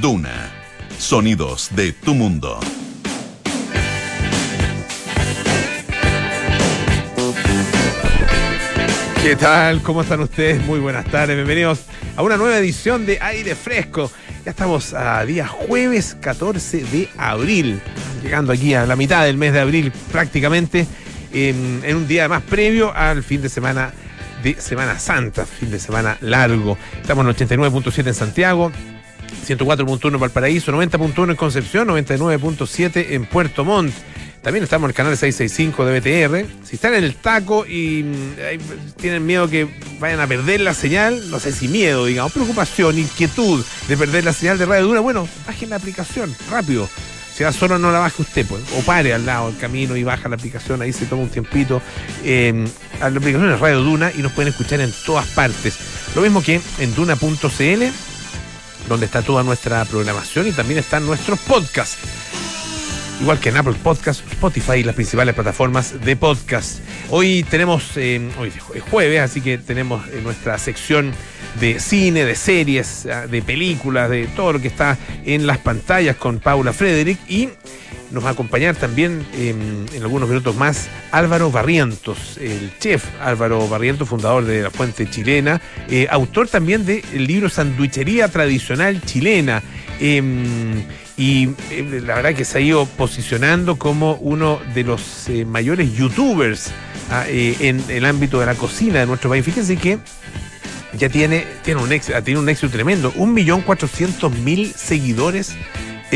Duna. Sonidos de tu mundo. ¿Qué tal? ¿Cómo están ustedes? Muy buenas tardes. Bienvenidos a una nueva edición de Aire Fresco. Ya estamos a día jueves 14 de abril, llegando aquí a la mitad del mes de abril prácticamente, en, un día más previo al fin de semana de Semana Santa, fin de semana largo. Estamos en 89.7 en Santiago, 104.1 en Valparaíso, 90.1 en Concepción, 99.7 en Puerto Montt. También estamos en el canal 665 de BTR. Si están en el taco y mm, tienen miedo que vayan a perder la señal, no sé si miedo, digamos, preocupación, inquietud de perder la señal de Radio Duna, bueno, bajen la aplicación, rápido. Si va solo no la baje usted, pues, o pare al lado del camino y baja la aplicación, ahí se toma un tiempito. Eh, la aplicación es Radio Duna y nos pueden escuchar en todas partes. Lo mismo que en duna.cl, donde está toda nuestra programación y también están nuestros podcasts igual que en Apple Podcast, Spotify y las principales plataformas de podcast. Hoy tenemos, eh, hoy es jueves, así que tenemos eh, nuestra sección de cine, de series, ah, de películas, de todo lo que está en las pantallas con Paula Frederick y nos va a acompañar también en algunos minutos más Álvaro Barrientos, el chef Álvaro Barrientos, fundador de la Fuente Chilena, eh, autor también del libro Sanduichería Tradicional Chilena. Em, y eh, la verdad que se ha ido posicionando como uno de los eh, mayores youtubers ah, eh, en el ámbito de la cocina de nuestro país. Fíjense que ya tiene, tiene, un, éxito, tiene un éxito tremendo, un millón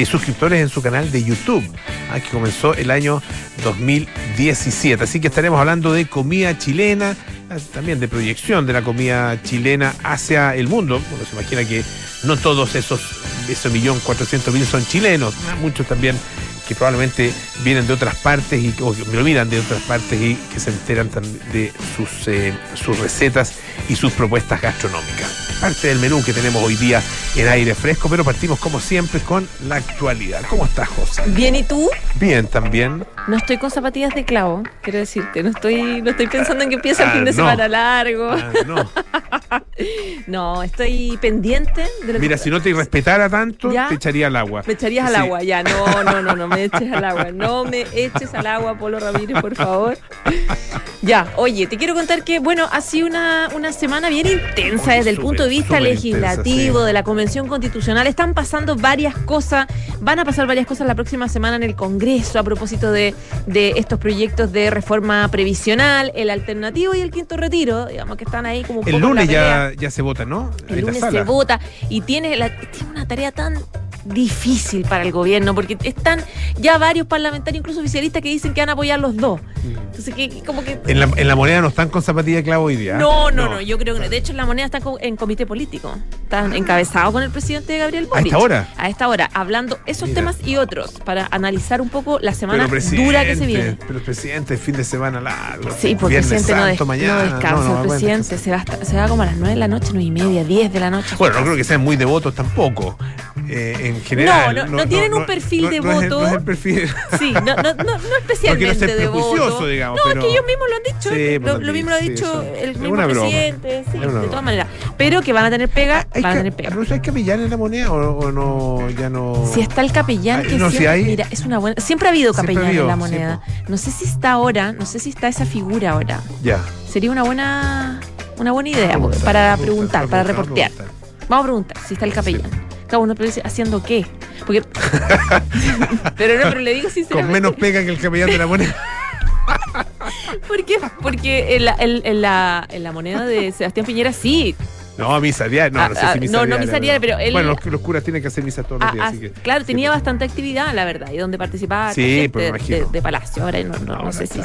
suscriptores en su canal de YouTube, ah, que comenzó el año 2017. Así que estaremos hablando de comida chilena, ah, también de proyección de la comida chilena hacia el mundo. Uno se imagina que no todos esos, esos millón cuatrocientos mil son chilenos, muchos también que probablemente vienen de otras partes y o olvidan de otras partes y que se enteran de sus, eh, sus recetas y sus propuestas gastronómicas. Parte del menú que tenemos hoy día en aire fresco, pero partimos como siempre con la actualidad. ¿Cómo estás, José? Bien, ¿y tú? Bien, también. No estoy con zapatillas de clavo, quiero decirte. No estoy, no estoy pensando en que empiece el fin de semana largo. Ah, no. no, estoy pendiente de lo Mira, si no te respetara tanto, te echaría al agua. Me echarías al agua, ya. No, no, no, no me eches al agua. No me eches al agua, Polo Ramírez, por favor. Ya, oye, te quiero contar que, bueno, ha sido una, una semana bien intensa desde el punto de vista legislativo, de la Convención Constitucional. Están pasando varias cosas, van a pasar varias cosas la próxima semana en el Congreso a propósito de, de estos proyectos de reforma previsional, el alternativo y el quinto retiro, digamos que están ahí como un El lunes ya, ya se vota, ¿no? El lunes se vota y tiene, la, tiene una tarea tan difícil para el gobierno, porque están ya varios parlamentarios, incluso oficialistas, que dicen que van a apoyar los dos. Entonces, que, como que. En la, en la moneda no están con zapatilla de clavo hoy día. No, no, no, yo creo que. De hecho, en la moneda están en comité político. Están encabezados con el presidente Gabriel Boric. ¿A esta hora? A esta hora, hablando esos temas y otros, para analizar un poco la semana dura que se viene. Pero el presidente, fin de semana largo. Sí, porque el presidente no, descansa. el presidente se va, se va como a las 9 de la noche, 9 y media, 10 de la noche. Bueno, no creo que sean muy devotos tampoco. Eh, en general. No, no, tienen un perfil de voto. no es el perfil. Sí, no, no, no, especialmente no de voto. Digamos, no, es que ellos mismos lo han dicho. Sí, lo, lo, mismo lo ha dicho el mismo presidente. Sí, de todas maneras. Pero que van a tener pega, van a tener pega. ¿No hay capellán en la moneda o, no? Ya no. Si está el capellán, que no, si hay... mira, es una buena. Siempre ha habido capellán en la moneda. no sé si está ahora, no sé si está esa figura ahora. Ya. Sería una buena, una buena idea para preguntar, para reportear. Vamos a preguntar si está el capellán. Cada uno dice, ¿haciendo qué? Porque. pero no, pero le digo sinceramente. Con menos pega que el capellán de la moneda. ¿Por qué? Porque en la, en, la, en la moneda de Sebastián Piñera sí no, misa diaria, no, no sé si ah, ah, misa No, no misa diaria, pero él... Bueno, los, curas tienen que hacer misa todos los ah, días, así que... Claro, tenía bastante actividad, la verdad, y donde participaba sí, pues, de, de, Palacio. Ahora no, no, no sé si,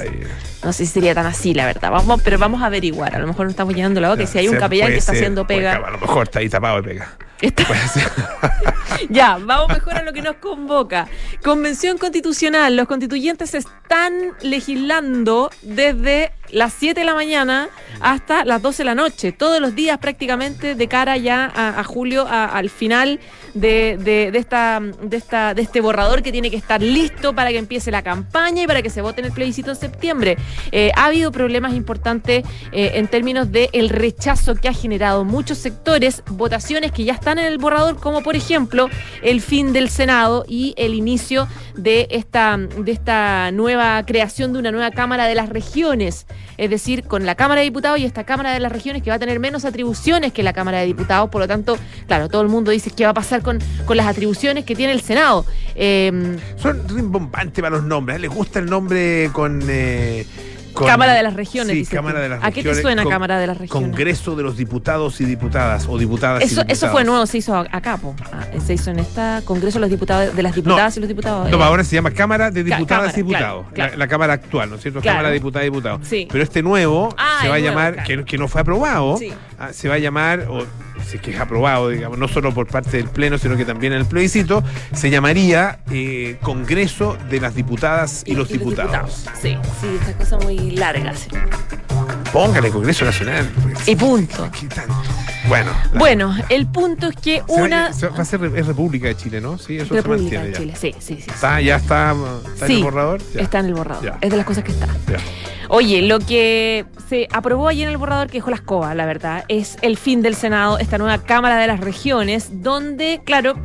no sé si sería tan así, la verdad. Vamos, pero vamos a averiguar. A lo mejor no estamos llenando la boca, y si hay un capellán que está haciendo pega... a lo mejor está ahí tapado de pega. ya, vamos mejor a lo que nos convoca. Convención Constitucional. Los constituyentes están legislando desde las 7 de la mañana hasta las 12 de la noche, todos los días prácticamente de cara ya a, julio, a- al final de, de- esta, de, este borrador que tiene que estar listo para que empiece la campaña y para que se vote en el plebiscito en septiembre. Eh, ha habido problemas importantes eh, en términos del rechazo que ha generado muchos sectores, votaciones que ya están en el borrador, como por ejemplo el fin del Senado y el inicio de esta, de esta nueva creación de una nueva Cámara de las Regiones, es decir, con la Cámara de Diputados y esta Cámara de las Regiones que va a tener menos atribuciones que la Cámara de Diputados, por lo tanto, claro, todo el mundo dice qué va a pasar con, con las atribuciones que tiene el Senado. Eh, Son rimbombantes para los nombres. ¿eh? Les gusta el nombre con. eh, con- Cámara de las Regiones. Sí, Cámara de las ¿A qué te suena con- Cámara de las Regiones? Congreso de los Diputados y Diputadas o Diputadas y Eso, Diputados. eso fue nuevo, se hizo a- acá, po. Ah, se hizo en esta Congreso de los Diputados, de las Diputadas y los Diputados. No, eh. ahora se llama Cámara de Diputadas y Cámara, Diputados. claro. La, la Cámara actual, ¿no es cierto? Claro. Cámara de Diputadas y Diputados. Sí. Pero este nuevo Ah, se va a nuevo, llamar, que, que no fue aprobado, Sí. Ah, se va a llamar, o si es que es aprobado, digamos, no solo por parte del Pleno, sino que también en el plebiscito, se llamaría eh, Congreso de las Diputadas y, los, diputados. Sí, sí, esta cosa muy larga. sí. Póngale Congreso Nacional. porque- Y punto. ¿Qué tal? Bueno. Bueno, el punto es que se una. se va, a ser es República de Chile, ¿no? Sí, eso se República mantiene de ya. Chile, sí, sí, sí. sí. Está, ya está, está en el borrador. Ya, Está en el borrador. Ya. Es de las cosas que está. ya. Oye, lo que se aprobó ayer en el borrador que dejó la escoba, la verdad, es el fin del Senado, esta nueva Cámara de las Regiones, donde, claro,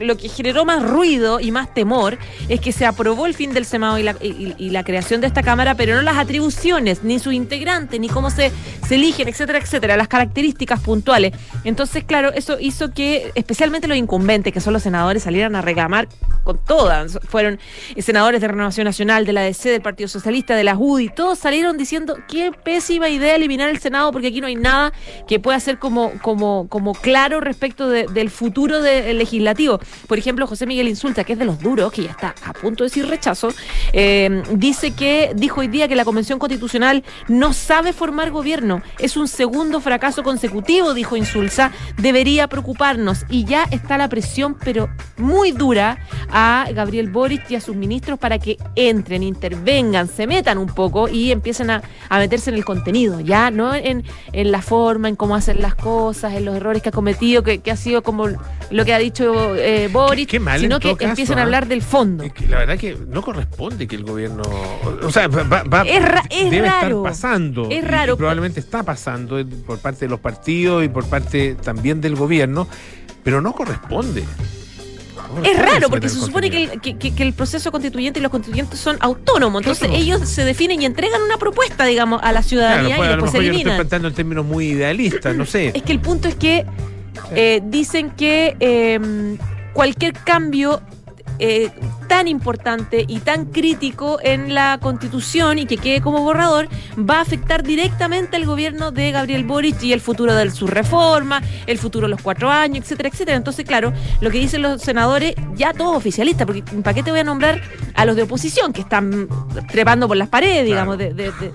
lo que generó más ruido y más temor es que se aprobó el fin del Senado y la, y- y la creación de esta Cámara, pero no las atribuciones, ni sus integrantes, ni cómo se, eligen, etcétera, etcétera, las características puntuales. Entonces, claro, eso hizo que especialmente los incumbentes, que son los senadores, salieran a reclamar con todas. Fueron senadores de Renovación Nacional, de la DC, del Partido Socialista, de la UDI, todos salieron diciendo qué pésima idea eliminar el Senado porque aquí no hay nada que pueda ser como, como, como claro respecto de- del futuro del legislativo. Por ejemplo, José Miguel Insulta, que es de los duros, que ya está a punto de decir rechazo, eh, dice que dijo hoy día que la Convención Constitucional no sabe formar gobierno. Es un segundo fracaso consecutivo, dijo Insulza. Debería preocuparnos. Y ya está la presión, pero muy dura, a Gabriel Boric y a sus ministros para que entren, intervengan, se metan un poco y empiecen a, a meterse en el contenido, ya no en, en la forma, en cómo hacer las cosas, en los errores que ha cometido, que, ha sido como lo que ha dicho eh, Qué mal en sino que empiecen a ¿ah? hablar del fondo. Es que la verdad que no corresponde que el gobierno. O sea, va, va- Es ra- es debe raro. estar pasando. Es raro. y probablemente está pasando eh, por parte de los partidos y por parte también del gobierno, pero no corresponde. Es raro porque se supone que el, que- que- que el proceso constituyente y los constituyentes son autónomos, entonces ellos se definen y entregan una propuesta, digamos, a la ciudadanía pues, y a lo después se mejor yo lo estoy eliminan. planteando en términos muy idealistas, no sé. Es que el punto es que eh, dicen que eh, cualquier cambio eh, tan importante y tan crítico en la constitución y que quede como borrador va a afectar directamente al gobierno de Gabriel Boric y el futuro de su reforma, el futuro de los cuatro años, etcétera, etcétera. Entonces, claro, lo que dicen los senadores, ya todos oficialistas, porque ¿para qué te voy a nombrar a los de oposición que están trepando por las paredes, digamos, de- de- de,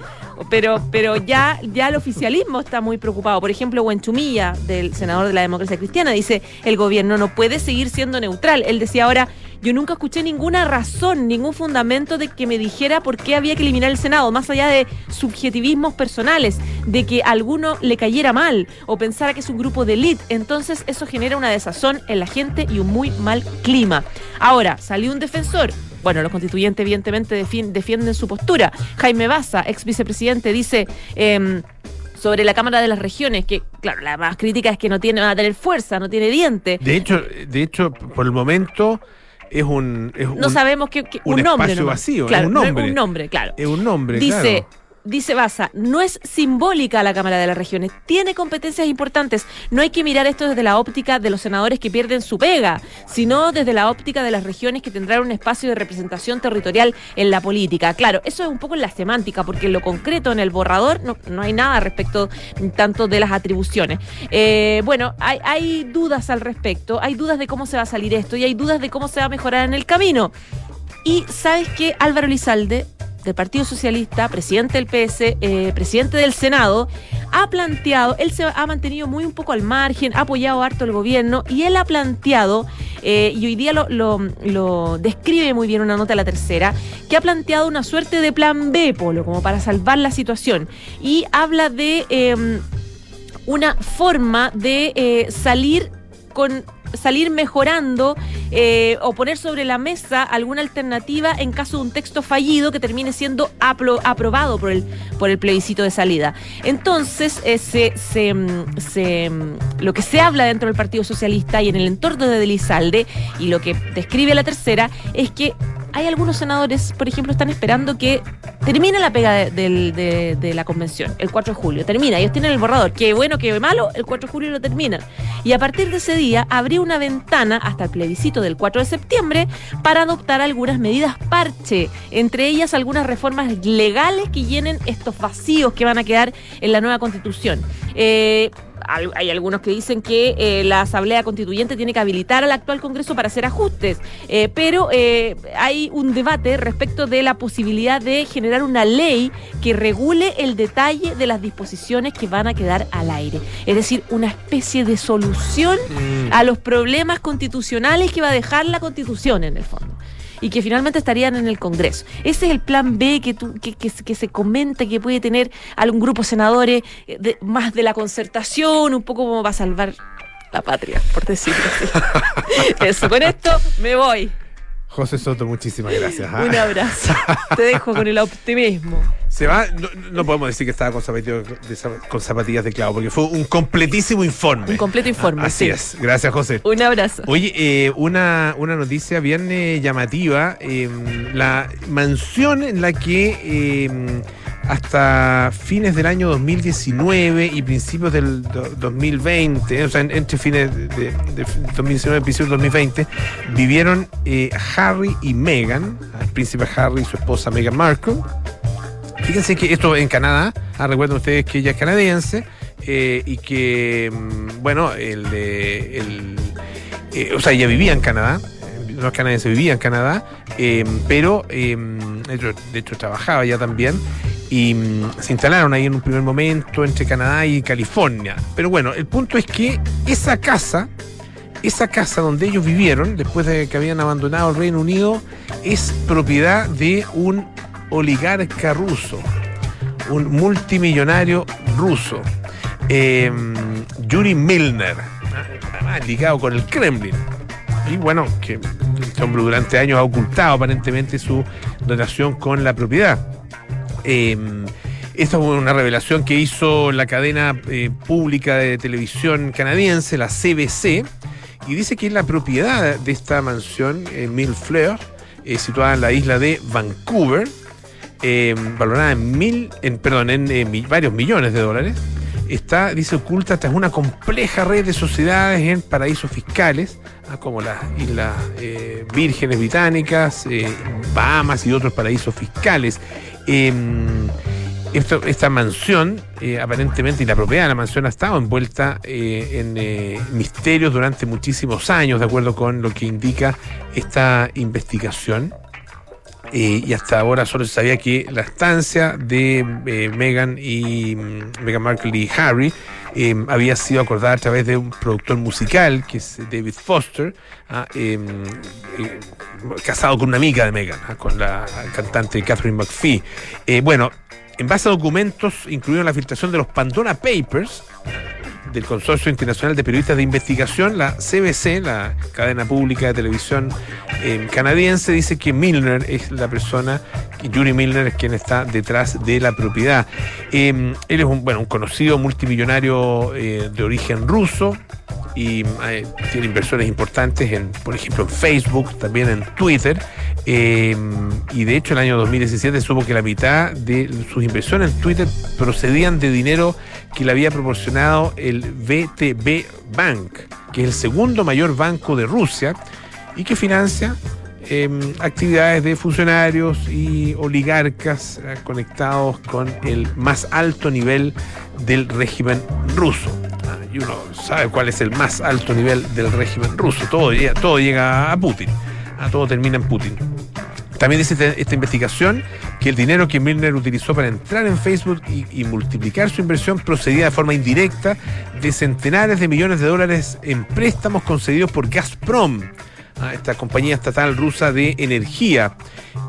pero, pero ya, ya el oficialismo está muy preocupado. Por ejemplo, Huenchumilla, del senador de la democracia cristiana, dice, el gobierno no puede seguir siendo neutral. Él decía ahora, yo nunca escuché ninguna razón, ningún fundamento de que me dijera por qué había que eliminar el Senado, más allá de subjetivismos personales, de que alguno le cayera mal o pensara que es un grupo de élite. Entonces eso genera una desazón en la gente y un muy mal clima. Ahora, salió un defensor. Bueno, los constituyentes evidentemente defien- defienden su postura. Jaime Baza, ex vicepresidente, dice... em, sobre la Cámara de las Regiones, que claro, la más crítica es que no tiene, va a tener fuerza, no tiene diente. De hecho, de hecho, por el momento es un. Es No un- sabemos qué, un un, nombre. espacio vacío, es claro, un no nombre. un nombre, claro. Es un nombre. Dice, claro. Dice Baza, no es simbólica la Cámara de las Regiones, tiene competencias importantes. No hay que mirar esto desde la óptica de los senadores que pierden su pega, sino desde la óptica de las regiones que tendrán un espacio de representación territorial en la política. Claro, eso es un poco en la semántica, porque en lo concreto, en el borrador, no, no hay nada respecto tanto de las atribuciones. Eh, bueno, hay, hay dudas al respecto, hay dudas de cómo se va a salir esto y hay dudas de cómo se va a mejorar en el camino. Y sabes que Álvaro Lizalde, del Partido Socialista, presidente del PS, eh, presidente del Senado, ha planteado, él se ha mantenido muy un poco al margen, ha apoyado harto el gobierno y él ha planteado eh, y hoy día lo, describe muy bien una nota de la tercera, que ha planteado una suerte de plan B, Polo, como para salvar la situación. Y habla de em, una forma de eh, salir con salir mejorando eh, o poner sobre la mesa alguna alternativa en caso de un texto fallido que termine siendo apro- aprobado por el, por el plebiscito de salida. Entonces, eh, mm, mm, lo que se habla dentro del Partido Socialista y en el entorno de Delizalde, y lo que describe la tercera, es que hay algunos senadores, por ejemplo, están esperando que termine la pega de, la convención, el 4 de julio. Termina, ellos tienen el borrador. Qué bueno, qué malo, el 4 de julio lo terminan. Y a partir de ese día habría una ventana hasta el plebiscito del 4 de septiembre para adoptar algunas medidas parche, entre ellas algunas reformas legales que llenen estos vacíos que van a quedar en la nueva constitución. Eh, hay algunos que dicen que eh, la Asamblea Constituyente tiene que habilitar al actual Congreso para hacer ajustes, eh, pero eh, hay un debate respecto de la posibilidad de generar una ley que regule el detalle de las disposiciones que van a quedar al aire. Es decir, una especie de solución a los problemas constitucionales que va a dejar la Constitución en el fondo. Y que finalmente estarían en el Congreso. Ese es el plan B que, tú, que, que, que se comenta que puede tener algún grupo de senadores eh, de- más de la concertación, un poco como va a salvar la patria, por decirlo así. Eso, con esto me voy. José Soto, muchísimas gracias. ¿ah? Un abrazo. Te dejo con el optimismo. Se va, no, no podemos decir que estaba con zapatillas de, con zapatillas de clavo, porque fue un completísimo informe. Un completo informe, Así sí. es. Gracias, José. Un abrazo. Oye, eh, una, una noticia bien eh, llamativa. eh, la mansión en la que eh, hasta fines del año 2019 y principios del do- 2020, o sea, en- entre fines de, de- de 2019 y principios del 2020, vivieron eh, Harry y Meghan, el príncipe Harry y su esposa Meghan Markle. Fíjense que esto en Canadá, ah, recuerden ustedes que ella es canadiense eh, y que, mm, bueno, el, eh, o sea, ella vivía en Canadá, no es canadiense, vivía en Canadá, eh, pero eh, de, hecho, de hecho trabajaba ya también y mm, se instalaron ahí en un primer momento entre Canadá y California. Pero bueno, el punto es que esa casa, esa casa donde ellos vivieron, después de que habían abandonado el Reino Unido, es propiedad de un oligarca ruso, un multimillonario ruso, eh, Yuri Milner, además ligado con el Kremlin. Y bueno, que este hombre durante años ha ocultado aparentemente su relación con la propiedad. Eh, esta fue una revelación que hizo la cadena eh, pública de televisión canadiense, la CBC, y dice que es la propiedad de esta mansión, eh, Millefleur, eh, situada en la isla de Vancouver, eh, valorada en mil, en, perdón, en eh, varios millones de dólares, está, dice, oculta tras una compleja red de sociedades en paraísos fiscales, ah, como las Islas eh, Vírgenes Británicas, eh, Bahamas y otros paraísos fiscales. Em, esta mansión, aparentemente, y la mansión ha estado envuelta en misterios durante muchísimos años, de acuerdo con lo que indica esta investigación. Y hasta ahora solo se sabía que la estancia de eh, Meghan y mm, Meghan Markle y Harry eh, había sido acordada a través de un productor musical que es David Foster, ah, eh, eh, casado con una amiga de Meghan, ah, con la cantante Catherine McPhee. Eh, bueno, en base a documentos, incluidos la filtración de los Pandora Papers, del Consorcio Internacional de Periodistas de Investigación, la CBC, la cadena pública de televisión eh, canadiense, dice que Milner es la persona, Yuri Milner es quien está detrás de la propiedad. Eh, él es un, bueno, un conocido multimillonario eh, de origen ruso y eh, tiene inversiones importantes en, por ejemplo, en Facebook, también en Twitter. eh, y de hecho, el año 2017 supo que la mitad de sus inversiones en Twitter procedían de dinero que le había proporcionado el VTB Bank, que es el segundo mayor banco de Rusia y que financia eh, actividades de funcionarios y oligarcas eh, conectados con el más alto nivel del régimen ruso. Y uno sabe cuál es el más alto nivel del régimen ruso. Todo, todo llega a Putin. Ah, todo termina en Putin. También dice este- esta investigación que el dinero que Milner utilizó para entrar en Facebook y multiplicar su inversión procedía de forma indirecta de centenares de millones de dólares en préstamos concedidos por Gazprom ¿ah? esta compañía estatal rusa de energía,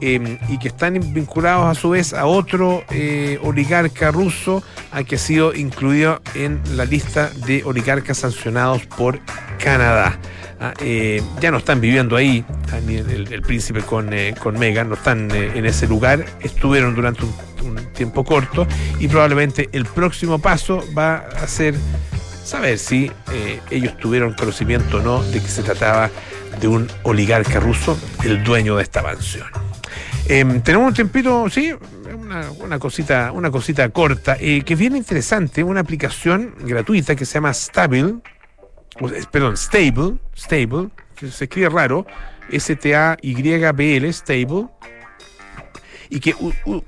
em, y que están vinculados a su vez a otro eh, oligarca ruso a que ha sido incluido en la lista de oligarcas sancionados por Canadá. Ah, eh, ya no están viviendo ahí, ah, ni el, príncipe con, eh, con Meghan, no están en ese lugar, estuvieron durante un tiempo corto y probablemente el próximo paso va a ser saber si eh, ellos tuvieron conocimiento o no de que se trataba de un oligarca ruso, el dueño de esta mansión. Em, tenemos un tiempito, sí, una, cosita, una cosita corta, eh, que es bien interesante, una aplicación gratuita que se llama Stable, perdón, Stable, Stable, que se escribe raro, S-T-A-Y-B-L, Stable, y que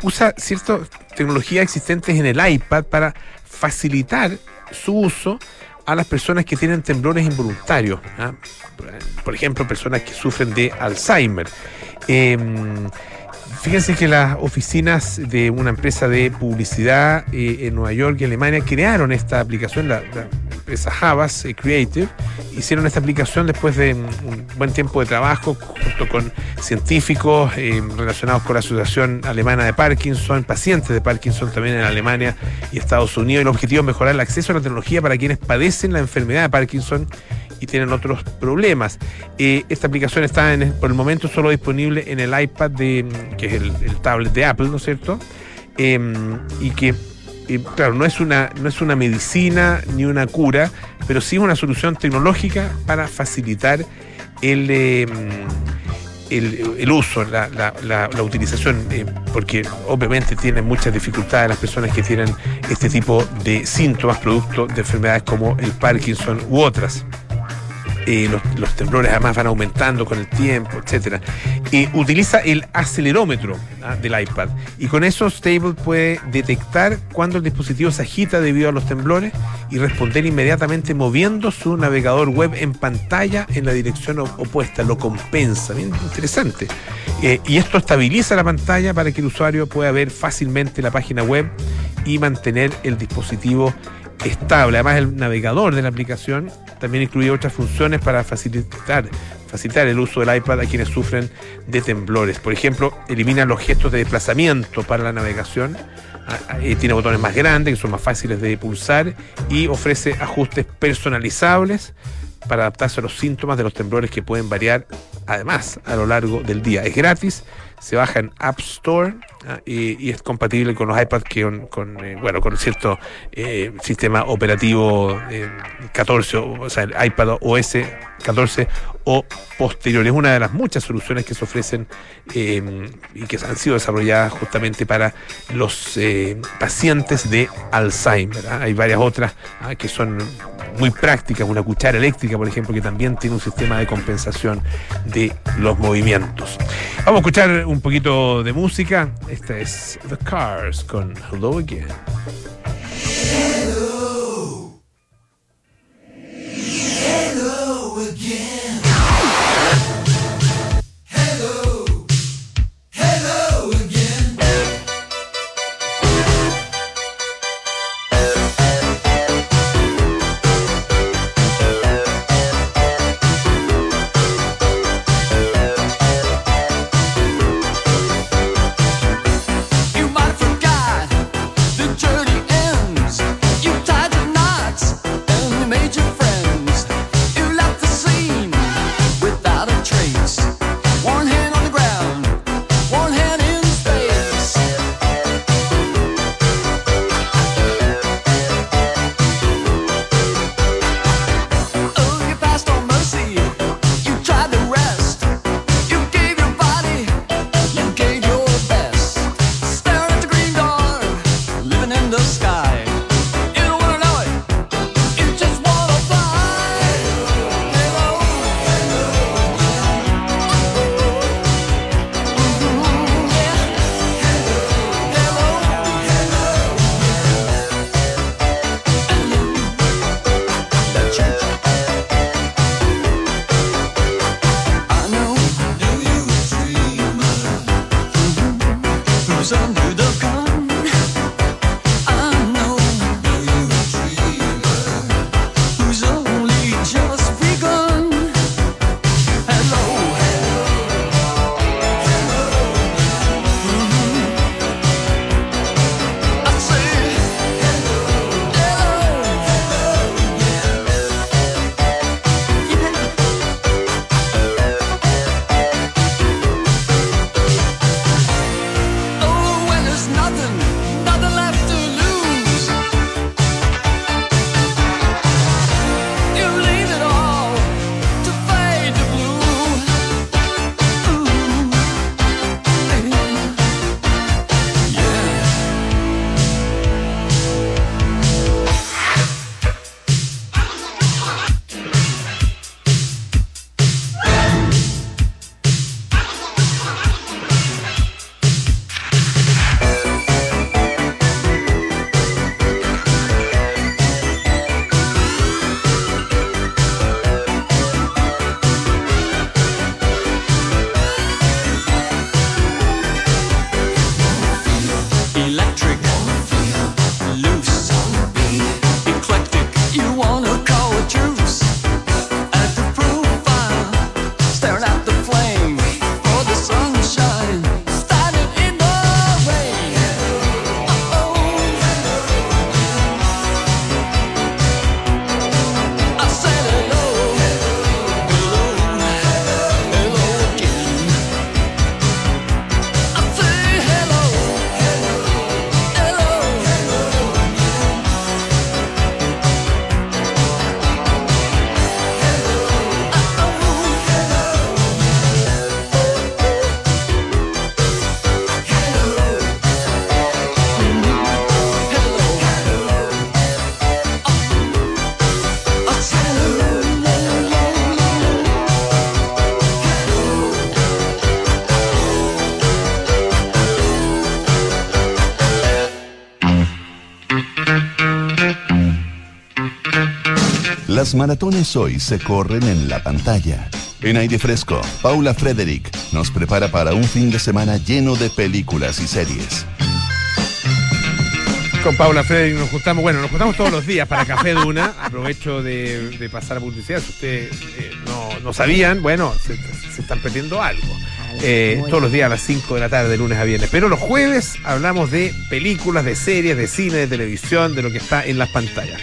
usa ciertas tecnologías existentes en el iPad para facilitar su uso a las personas que tienen temblores involuntarios. ¿ah? Por ejemplo, personas que sufren de Alzheimer. Em, Fíjense que las oficinas de una empresa de publicidad eh, en Nueva York y Alemania crearon esta aplicación, la, la empresa Havas eh, Creative, hicieron esta aplicación después de un, un buen tiempo de trabajo junto con científicos eh, relacionados con la Asociación Alemana de Parkinson, pacientes de Parkinson también en Alemania y Estados Unidos. El objetivo es mejorar el acceso a la tecnología para quienes padecen la enfermedad de Parkinson y tienen otros problemas. Eh, esta aplicación está por el momento solo disponible en el iPad, de, mm, que es el, tablet de Apple, ¿no es cierto? Eh, y que, claro, no es, una, no es una medicina ni una cura, pero sí una solución tecnológica para facilitar el... eh, el, uso, la- la utilización, eh, porque obviamente tienen muchas dificultades las personas que tienen este tipo de síntomas producto de enfermedades como el Parkinson u otras. Eh, los, temblores además van aumentando con el tiempo, etcétera. Eh, utiliza el acelerómetro ah, del iPad y con eso Stable puede detectar cuando el dispositivo se agita debido a los temblores y responder inmediatamente moviendo su navegador web en pantalla en la dirección opuesta. Lo compensa, bien interesante. Eh, y esto estabiliza la pantalla para que el usuario pueda ver fácilmente la página web y mantener el dispositivo estable. Además, el navegador de la aplicación también incluye otras funciones para facilitar, facilitar el uso del iPad a quienes sufren de temblores. Por ejemplo, elimina los gestos de desplazamiento para la navegación. Ah, tiene botones más grandes que son más fáciles de pulsar y ofrece ajustes personalizables para adaptarse a los síntomas de los temblores que pueden variar además a lo largo del día. Es gratis, se baja en App Store y, y es compatible con los iPads que con, eh, bueno con cierto eh, sistema operativo eh, 14, o, o sea, el iPad OS 14 o posterior. Es una de las muchas soluciones que se ofrecen eh, y que han sido desarrolladas justamente para los eh, pacientes de Alzheimer. ¿ah? Hay varias otras ah, que son muy prácticas, una cuchara eléctrica, por ejemplo, que también tiene un sistema de compensación de los movimientos. Vamos a escuchar un poquito de música. Esta es The Cars con Hello Again. You Las maratones hoy se corren en la pantalla. En aire fresco, Paula Frederick nos prepara para un fin de semana lleno de películas y series. Con Paula Frederick nos juntamos, bueno, nos juntamos todos los días para Café Duna. Aprovecho de, de pasar a publicidad. Si ustedes eh, no, no sabían, bueno, se, se están perdiendo algo. Eh, todos los días a las 5 de la tarde, de lunes a viernes. Pero los jueves hablamos de películas, de series, de cine, de televisión, de lo que está en las pantallas.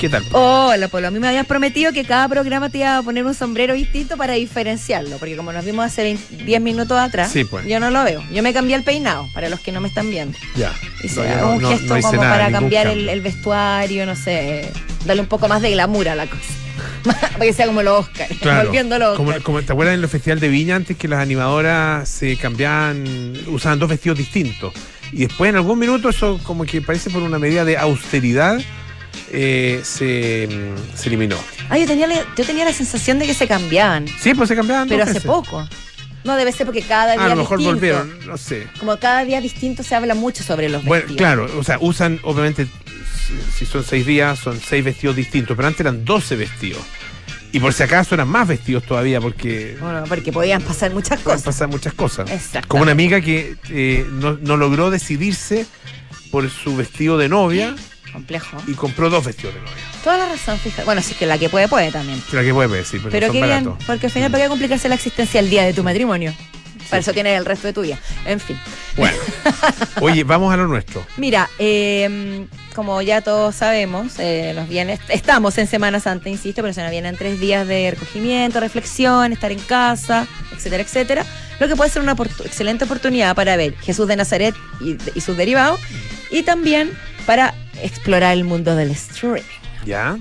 ¿Qué tal? Hola, Polo. A mí me habías prometido que cada programa te iba a poner un sombrero distinto para diferenciarlo, porque como nos vimos hace 20 10 minutos atrás, Sí, pues. yo no lo veo. Yo me cambié el peinado, para los que no me están viendo. Ya. Hice No, un no- gesto no como nada, para cambiar el, vestuario, no sé, darle un poco más de glamour a la cosa. para que sea como los Oscars, Claro. Como, Oscars. como- ¿Te acuerdas en el Festival de Viña antes que las animadoras se cambiaban, usaban dos vestidos distintos? Y después en algún minuto eso como que parece por una medida de austeridad eh, se, se eliminó. Ah, yo tenía, la, yo tenía la sensación de que se cambiaban, Sí, pues se cambiaban pero hace poco. No, debe ser porque cada día Ah, a lo mejor distinto. volvieron, no sé. Como cada día distinto se habla mucho sobre los Bueno, vestidos. claro, o sea, usan obviamente, si- son seis días, son seis vestidos distintos, pero antes eran 12 vestidos. Y por si acaso eran más vestidos todavía, porque Bueno, porque podían pasar muchas pueden cosas. pasar muchas cosas. Exacto. Como una amiga que eh, no, no logró decidirse por su vestido de novia Complejo. y compró dos vestidos de novia. Toda la razón, fíjate. Bueno, sí que la que puede, puede también. La que puede decir, pero, Pero son qué bien, baratos. porque al final, ¿para qué complicarse la existencia el día de tu matrimonio? Para eso tienes el resto de tu vida. En fin. Bueno, oye, vamos a lo nuestro. Mira, eh, como ya todos sabemos, eh, nos viene, estamos en Semana Santa, insisto, pero se nos vienen tres días de recogimiento, reflexión, estar en casa, etcétera, etcétera. Lo que puede ser una excelente oportunidad para ver Jesús de Nazaret y, y sus derivados, y también para explorar el mundo del streaming. ¿Ya?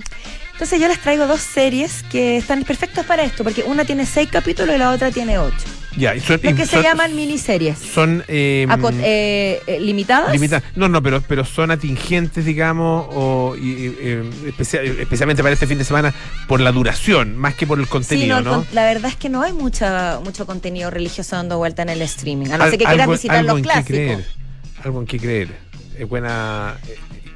Entonces yo les traigo dos series que están perfectas para esto, porque una tiene seis capítulos y la otra tiene ocho. Ya, y son, Lo y que se son- llaman miniseries. Son eh, Acot- eh, eh, limitadas. limita- No, no, pero, pero son atingentes, digamos, o, y, y, eh, especia- especialmente para este fin de semana, por la duración, más que por el Sí, contenido, no, la verdad es que no hay mucha, mucho contenido religioso dando vuelta en el streaming. A no Al- ser que quieras visitar algo los en qué clásicos. creer, algo en qué creer. Es buena.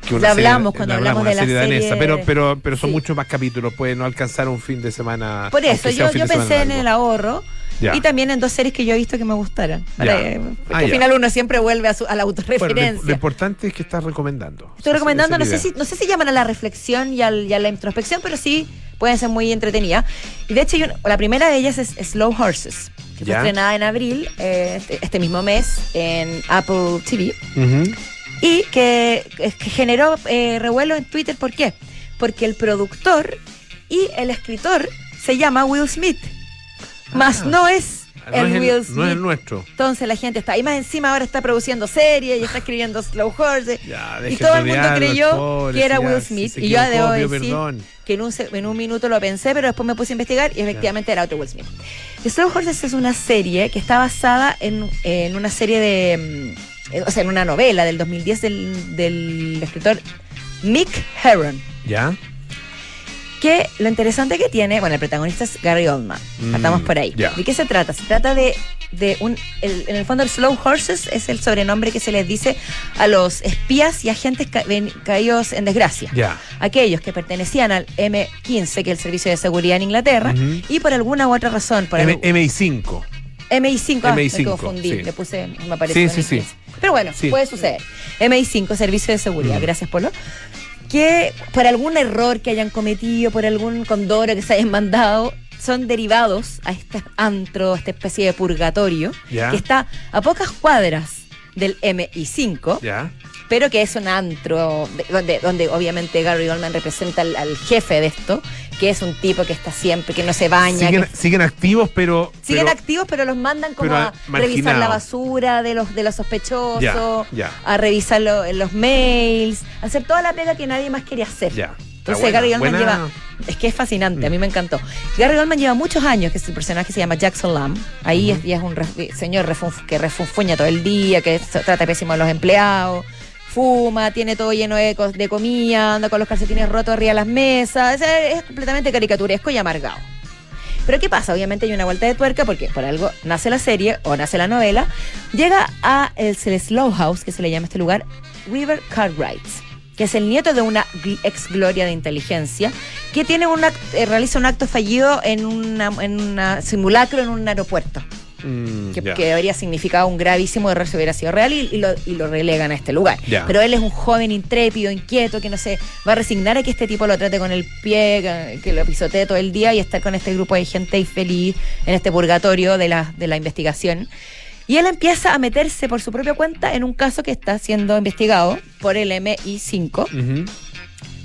Que una hablamos cuando hablamos una de la serie danesa, pero, pero, pero son Sí. muchos más capítulos, puede no alcanzar un fin de semana. Por eso, yo, yo pensé en el ahorro Ya. y también en dos series que yo he visto que me gustaran. Porque Ah, al final uno siempre vuelve a, su- a la Bueno, lo, autorreferencia. lo importante es que estás recomendando. Estoy recomendando, no sé, si, no sé si llaman a la reflexión y, al- y a la introspección, pero sí pueden ser muy entretenidas. Y de hecho, yo- la primera de ellas es Slow Horses, que Ya. fue estrenada en abril, eh, este, este mismo mes, en Apple TV. Ujú. Y que, que generó eh, revuelo en Twitter. ¿Por qué? Porque el productor y el escritor se llama Will Smith. Más Ah. no es No el Will Smith. no es el nuestro. Entonces la gente está, y más encima ahora está produciendo series y está escribiendo Slow Horses. Ya, y todo el mundo creyó que era Will Smith. y yo debo decir perdón. que en un, en un minuto lo pensé, pero después me puse a investigar y efectivamente era otro Will Smith. Slow Horses es una serie que está basada en, en una serie de. Eh, O sea, en una novela del 2010 del, del escritor Mick Herron. ¿Ya? Que lo interesante que tiene, bueno, el protagonista es Gary Oldman. Mm, Partamos por ahí. ya. ¿De qué se trata? Se trata de, de un. el- en el fondo, el Slow Horses es el sobrenombre que se les dice a los espías y agentes ca- ven- caídos en desgracia. Ya. Aquellos que pertenecían al M15, que es el Servicio de Seguridad en Inglaterra, y por alguna u otra razón, por M- algún- MI5. MI5, ah, MI5, me confundí, sí. le puse, me apareció Sí, sí, MI15. sí. Pero bueno, Sí. puede suceder. MI5, Servicio de Seguridad, Mm. gracias Polo. Que por algún error que hayan cometido, por algún condoro que se hayan mandado, son derivados a este antro, a esta especie de purgatorio, Ya. que está a pocas cuadras del MI5, ¿Ya? pero que es un antro de- donde, donde obviamente Gary Oldman representa al, al jefe de esto, que es un tipo que está siempre, que no se baña, Siguen, que siguen activos, pero. siguen pero- activos, pero los mandan como a revisar la basura de los de los sospechosos, Ya, ya. a revisar lo- los mails, a hacer toda la pega que nadie más quería hacer. Ya. Entonces buena, Gary Oldman buena- lleva, es que es fascinante, a Mm. mí me encantó. Gary Oldman lleva muchos años, que es el personaje que se llama Jackson Lamb. Ahí es, es un señor refunf- que refunfuña todo el día, que trata pésimo a los empleados, fuma, tiene todo lleno de, de comida, anda con los calcetines rotos arriba de las mesas, es, completamente caricaturesco y amargado. Pero ¿qué pasa? Obviamente hay una vuelta de tuerca porque por algo nace la serie o nace la novela. Llega a el, el Slow House, que se le llama este lugar, River Cartwright. que es el nieto de una ex gloria de inteligencia, que tiene un act- eh, realiza un acto fallido en una, en una simulacro en un aeropuerto, Mm, que, ya. que habría significado un gravísimo error si hubiera sido real y, y lo, y lo relegan a este lugar. Pero él es un joven intrépido, inquieto, que no se va a resignar a que este tipo lo trate con el pie, que, lo pisotee todo el día y estar con este grupo de gente infeliz en este purgatorio de la, de la investigación. Y él empieza a meterse por su propia cuenta en un caso que está siendo investigado por el MI5 Ujú,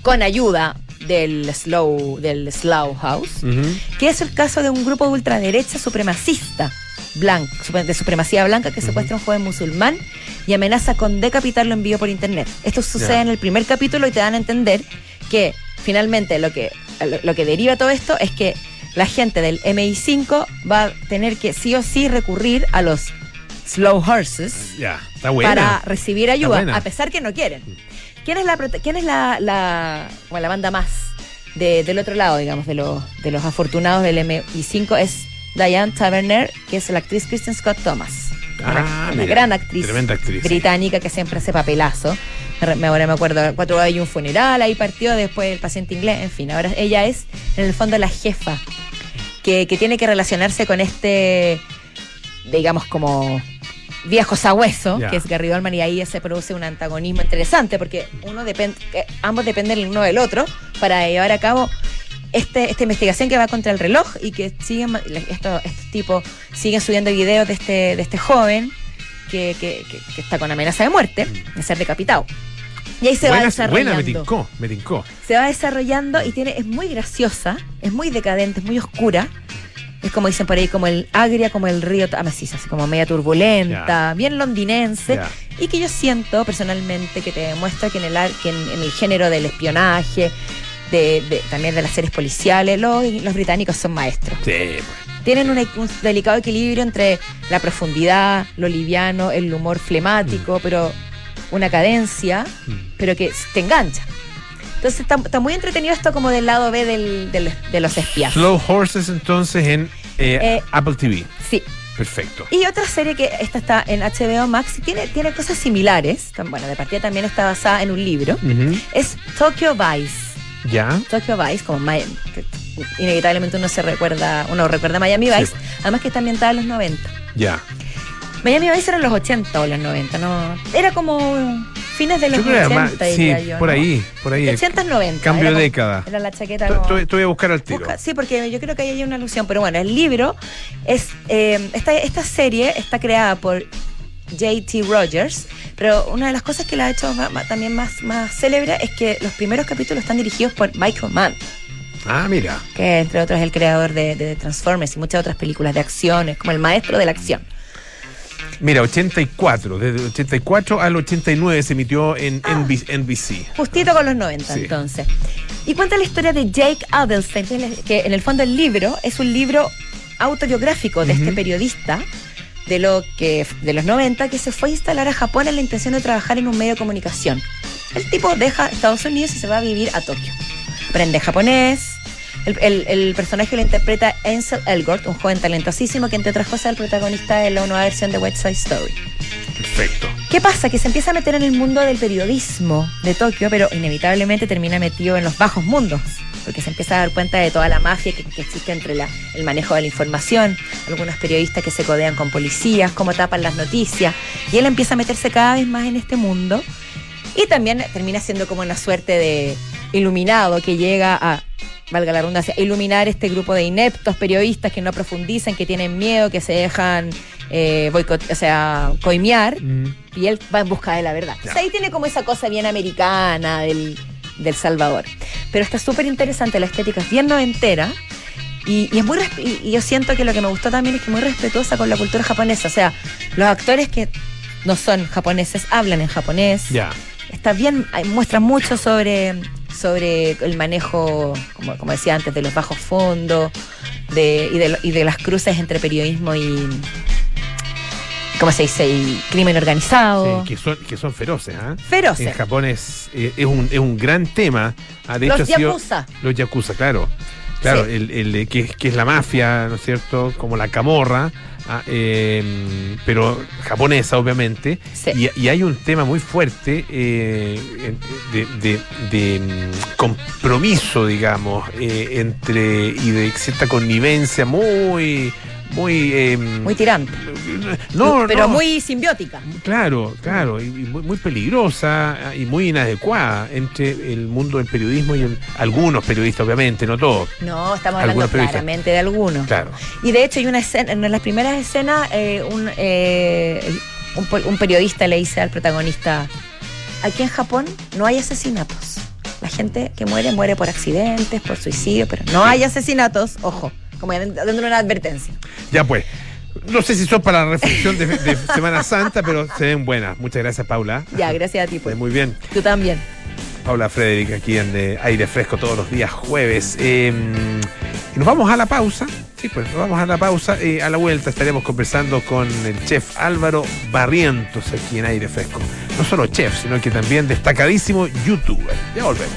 con ayuda del Slow, del Slow House, que es el caso de un grupo de ultraderecha supremacista blanco, de supremacía blanca que secuestra a un joven musulmán y amenaza con decapitarlo en vivo por internet. Esto sucede en el primer capítulo y te dan a entender que finalmente lo que, lo, lo que deriva todo esto es que la gente del MI5 va a tener que sí o sí recurrir a los slow horses para recibir ayuda, a pesar que no quieren. ¿Quién es la, quién es la, la, bueno, la banda más de- del otro lado, digamos, de los, de los afortunados del MI5? Es Diane Taverner, que es la actriz Kristen Scott Thomas. Ah, una, mira, gran actriz, tremenda actriz, británica que siempre hace papelazo. Ahora me acuerdo, cuatro hay un funeral, ahí partió, después el paciente inglés, en fin. Ahora ella es, en el fondo, la jefa que, que tiene que relacionarse con este, digamos, como viejo sabueso, que es Gary Oldman, y ahí se produce un antagonismo interesante, porque uno depende, eh, ambos dependen el uno del otro para llevar a cabo este, esta investigación que va contra el reloj y que siguen, estos, estos tipos siguen subiendo videos de este, de este joven que, que- que- que está con amenaza de muerte, de ser decapitado. Y ahí se va desarrollando buena, me tincó, me tincó. se va desarrollando y tiene, es muy graciosa, es muy decadente, es muy oscura. Es como dicen por ahí, como el agria, como el río Támesis, así como media turbulenta, bien londinense. Y que yo siento personalmente que te demuestra que en el, que en, en el género del espionaje, de, de- también de las series policiales, los, los británicos son maestros. Sí, pues. Tienen un, un delicado equilibrio entre la profundidad, lo liviano, el humor flemático, pero una cadencia, Mm. pero que te engancha. Entonces está, está muy entretenido esto como del lado B del- del- de los espías. Slow Horses entonces en eh, Eh, Apple TV. Sí. Perfecto. Y otra serie que esta está en HBO Max y tiene, tiene cosas similares, bueno, de partida también está basada en un libro, Ujú. es Tokyo Vice. Ya. Tokyo Vice, como Mi- que inevitablemente uno se recuerda, uno recuerda Miami Sí, Vice, además que está ambientada en los 90. Ya. Miami Vice era en los 80 o los 90, ¿no? Era como fines de los Yo creo que 80, además, sí, diría yo, por ¿no? ahí, por ahí. 80 90. Cambio de década. Era la chaqueta como... voy a buscar al tiro. Busca- sí, porque yo creo que ahí hay una alusión. Pero bueno, el libro es. eh, esta, esta serie está creada por J.T. Rogers. Pero una de las cosas que la ha hecho ma- también más, más célebre es que los primeros capítulos están dirigidos por Michael Mann, Ah, mira. que entre otros es el creador de, de Transformers y muchas otras películas de acción, es como el maestro de la acción. Mira, 84. Desde el 84 al 89 se emitió en Ah. NB- NBC. Justito con los 90, Sí. entonces. Y cuenta la historia de Jake Adelstein, que en el fondo el libro es un libro autobiográfico de este periodista de lo que de los 90 que se fue a instalar a Japón en la intención de trabajar en un medio de comunicación. El tipo deja Estados Unidos y se va a vivir a Tokio. Aprende japonés. El, el- el personaje lo interpreta Ansel Elgort, un joven talentosísimo que entre otras cosas es el protagonista de la nueva versión de West Side Story. Perfecto. ¿Qué pasa? Que se empieza a meter en el mundo del periodismo de Tokio, pero inevitablemente termina metido en los bajos mundos, porque se empieza a dar cuenta de toda la mafia que, que existe entre la- el manejo de la información, algunos periodistas que se codean con policías, cómo tapan las noticias, y él empieza a meterse cada vez más en este mundo, y también termina siendo como una suerte de iluminado que llega a, valga la redundancia, iluminar este grupo de ineptos periodistas que no profundizan, que tienen miedo, que se dejan eh, boicot- o sea, coimear Mm. y él va en busca de la verdad. Entonces, ahí tiene como esa cosa bien americana del, del Salvador. Pero está súper interesante, la estética es bien noventera. Y, y es muy y, yo siento que lo que me gustó también es que es muy respetuosa con la cultura japonesa. O sea, los actores que no son japoneses hablan en japonés. Está bien, muestra mucho sobre, sobre el manejo, como, como decía antes, de los bajos fondos de, y, de, lo- y de las cruces entre periodismo y, ¿cómo se dice? Y crimen organizado. Sí, que, son, que son feroces, ¿ah? Feroces. En Japón es, eh, es, un, es un gran tema. Ah, de Los hecho, ha sido- yakuza. Los yakuza, claro. Claro, Sí. el, el- que, es- que es la mafia, ¿no es cierto? Como la camorra, ah, eh, pero japonesa, obviamente. Sí. Y, y hay un tema muy fuerte eh, de, de- de, mm, compromiso, digamos, eh, entre y de cierta connivencia muy, muy, eh, Muy tirante. no, pero no. muy simbiótica. Claro, claro, y, y muy, muy peligrosa y muy inadecuada entre el mundo del periodismo y el- algunos periodistas, obviamente, no todos. No, estamos hablando claramente de algunos. Claro. Y de hecho hay una escena, en las primeras escenas, eh, un, eh, un, un periodista le dice al protagonista, aquí en Japón no hay asesinatos. La gente que muere muere por accidentes, por suicidio, pero no hay asesinatos, ojo, como dándole una advertencia. Ya pues. No sé si son para la reflexión de, de Semana Santa, pero se ven buenas. Muchas gracias, Paula. Ya, gracias a ti. Pues. muy bien. Tú también. Paula Frederick aquí en eh, Aire Fresco todos los días jueves. Eh, y nos vamos a la pausa. Sí, pues nos vamos a la pausa. Eh, a la vuelta estaremos conversando con el chef Álvaro Barrientos aquí en Aire Fresco. No solo chef, sino que también destacadísimo youtuber. Ya volvemos.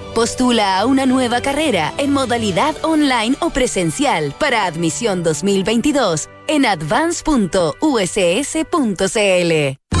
Postula a una nueva carrera en modalidad online o presencial para admisión 2022 en advance.uss.cl.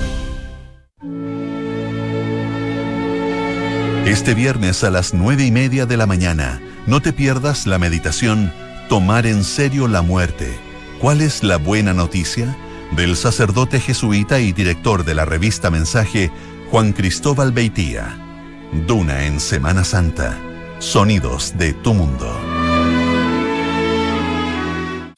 Este viernes a las nueve y media de la mañana, no te pierdas la meditación Tomar en serio la muerte. ¿Cuál es la buena noticia? Del sacerdote jesuita y director de la revista Mensaje, Juan Cristóbal Beitía. Duna en Semana Santa. Sonidos de tu mundo.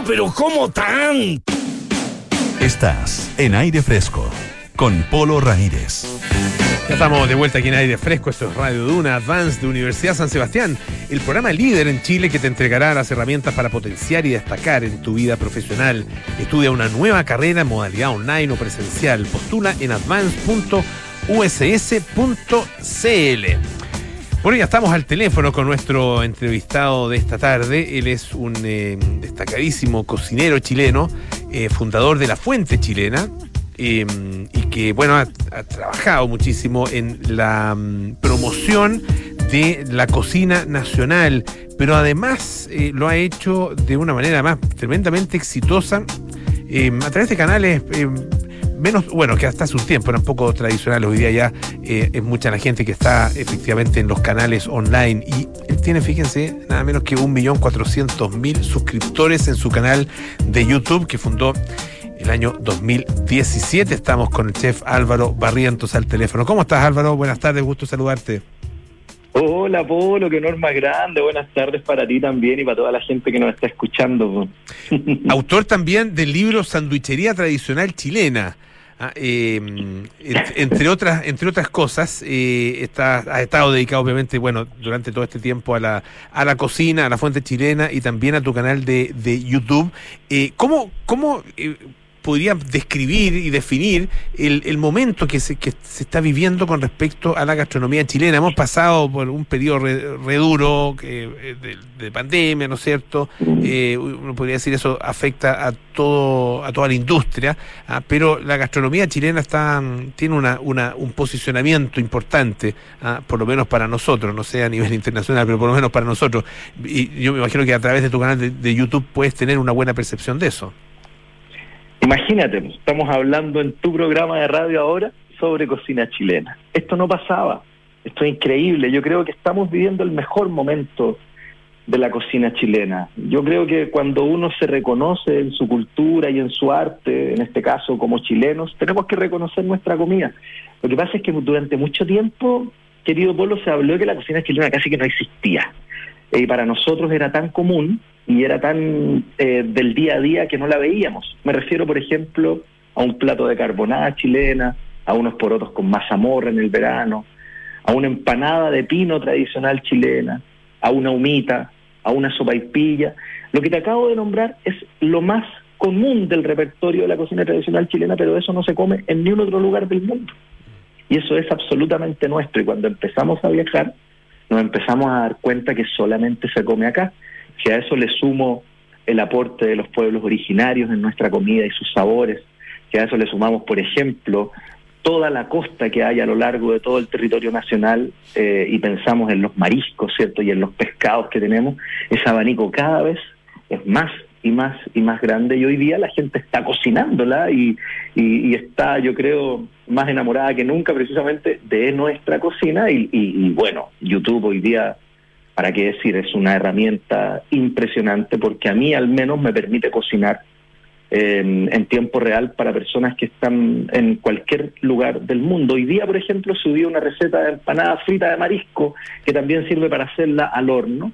pero ¿cómo tan? Estás en aire fresco con Polo Ramírez. Ya estamos de vuelta aquí en Aire Fresco. Esto es Radio Duna Advance de Universidad San Sebastián, el programa líder en Chile que te entregará las herramientas para potenciar y destacar en tu vida profesional. Estudia una nueva carrera en modalidad online o presencial. Postula en advance.uss.cl. Bueno, ya estamos al teléfono con nuestro entrevistado de esta tarde. Él es un eh, destacadísimo cocinero chileno, eh, fundador de La Fuente Chilena, eh, y que, bueno, ha, trabajado muchísimo en la mm, promoción de la cocina nacional, pero además lo ha hecho de una manera más tremendamente exitosa a través de canales menos, bueno, que hasta hace un tiempo eran poco tradicionales, hoy día ya eh, es mucha la gente que está efectivamente en los canales online y él tiene, fíjense, nada menos que 1.400.000 suscriptores en su canal de YouTube que fundó el año 2017. Estamos con el chef Álvaro Barrientos al teléfono. ¿Cómo estás Álvaro? Buenas tardes, gusto saludarte. Hola Polo, qué honor más grande. Buenas tardes para ti también y para toda la gente que nos está escuchando. Autor también del libro Sanduichería Tradicional Chilena. Ah, ent- entre otras entre otras cosas eh, está, ha estado dedicado obviamente bueno durante todo este tiempo a la a la cocina a la fuente chilena y también a tu canal de, de YouTube. Eh, cómo cómo eh, podría describir y definir el, el momento que se, que se está viviendo con respecto a la gastronomía chilena. Hemos pasado por un periodo re, re duro eh, de, de pandemia, ¿no es cierto? Eh, uno podría decir eso afecta a todo a toda la industria, ah, pero la gastronomía chilena está mm, tiene una, una un posicionamiento importante, ah, por lo menos para nosotros, no sé a nivel internacional, pero por lo menos para nosotros. Y yo me imagino que a través de tu canal de, de YouTube puedes tener una buena percepción de eso. Imagínate, estamos hablando en tu programa de radio ahora sobre cocina chilena. Esto no pasaba, esto es increíble. Yo creo que estamos viviendo el mejor momento de la cocina chilena. Yo creo que cuando uno se reconoce en su cultura y en su arte, en este caso como chilenos, tenemos que reconocer nuestra comida. Lo que pasa es que durante mucho tiempo, querido Polo, se habló de que la cocina chilena casi que no existía. Y para nosotros era tan común y era tan eh, del día a día que no la veíamos. Me refiero, por ejemplo, a un plato de carbonada chilena, a unos porotos con mazamorra en el verano, a una empanada de pino tradicional chilena, a una humita, a una sopaipilla. Lo que te acabo de nombrar es lo más común del repertorio de la cocina tradicional chilena, pero eso no se come en ningún otro lugar del mundo. Y eso es absolutamente nuestro. Y cuando empezamos a viajar, nos empezamos a dar cuenta que solamente se come acá. Si a eso le sumo el aporte de los pueblos originarios en nuestra comida y sus sabores, si a eso le sumamos, por ejemplo, toda la costa que hay a lo largo de todo el territorio nacional eh, y pensamos en los mariscos, ¿cierto? Y en los pescados que tenemos, ese abanico cada vez es más y más y más grande y hoy día la gente está cocinándola y, y, y está, yo creo, más enamorada que nunca precisamente de nuestra cocina y, y, y bueno, YouTube hoy día para qué decir, es una herramienta impresionante porque a mí al menos me permite cocinar en, en, tiempo real para personas que están en cualquier lugar del mundo. Hoy día, por ejemplo, subí una receta de empanada frita de marisco que también sirve para hacerla al horno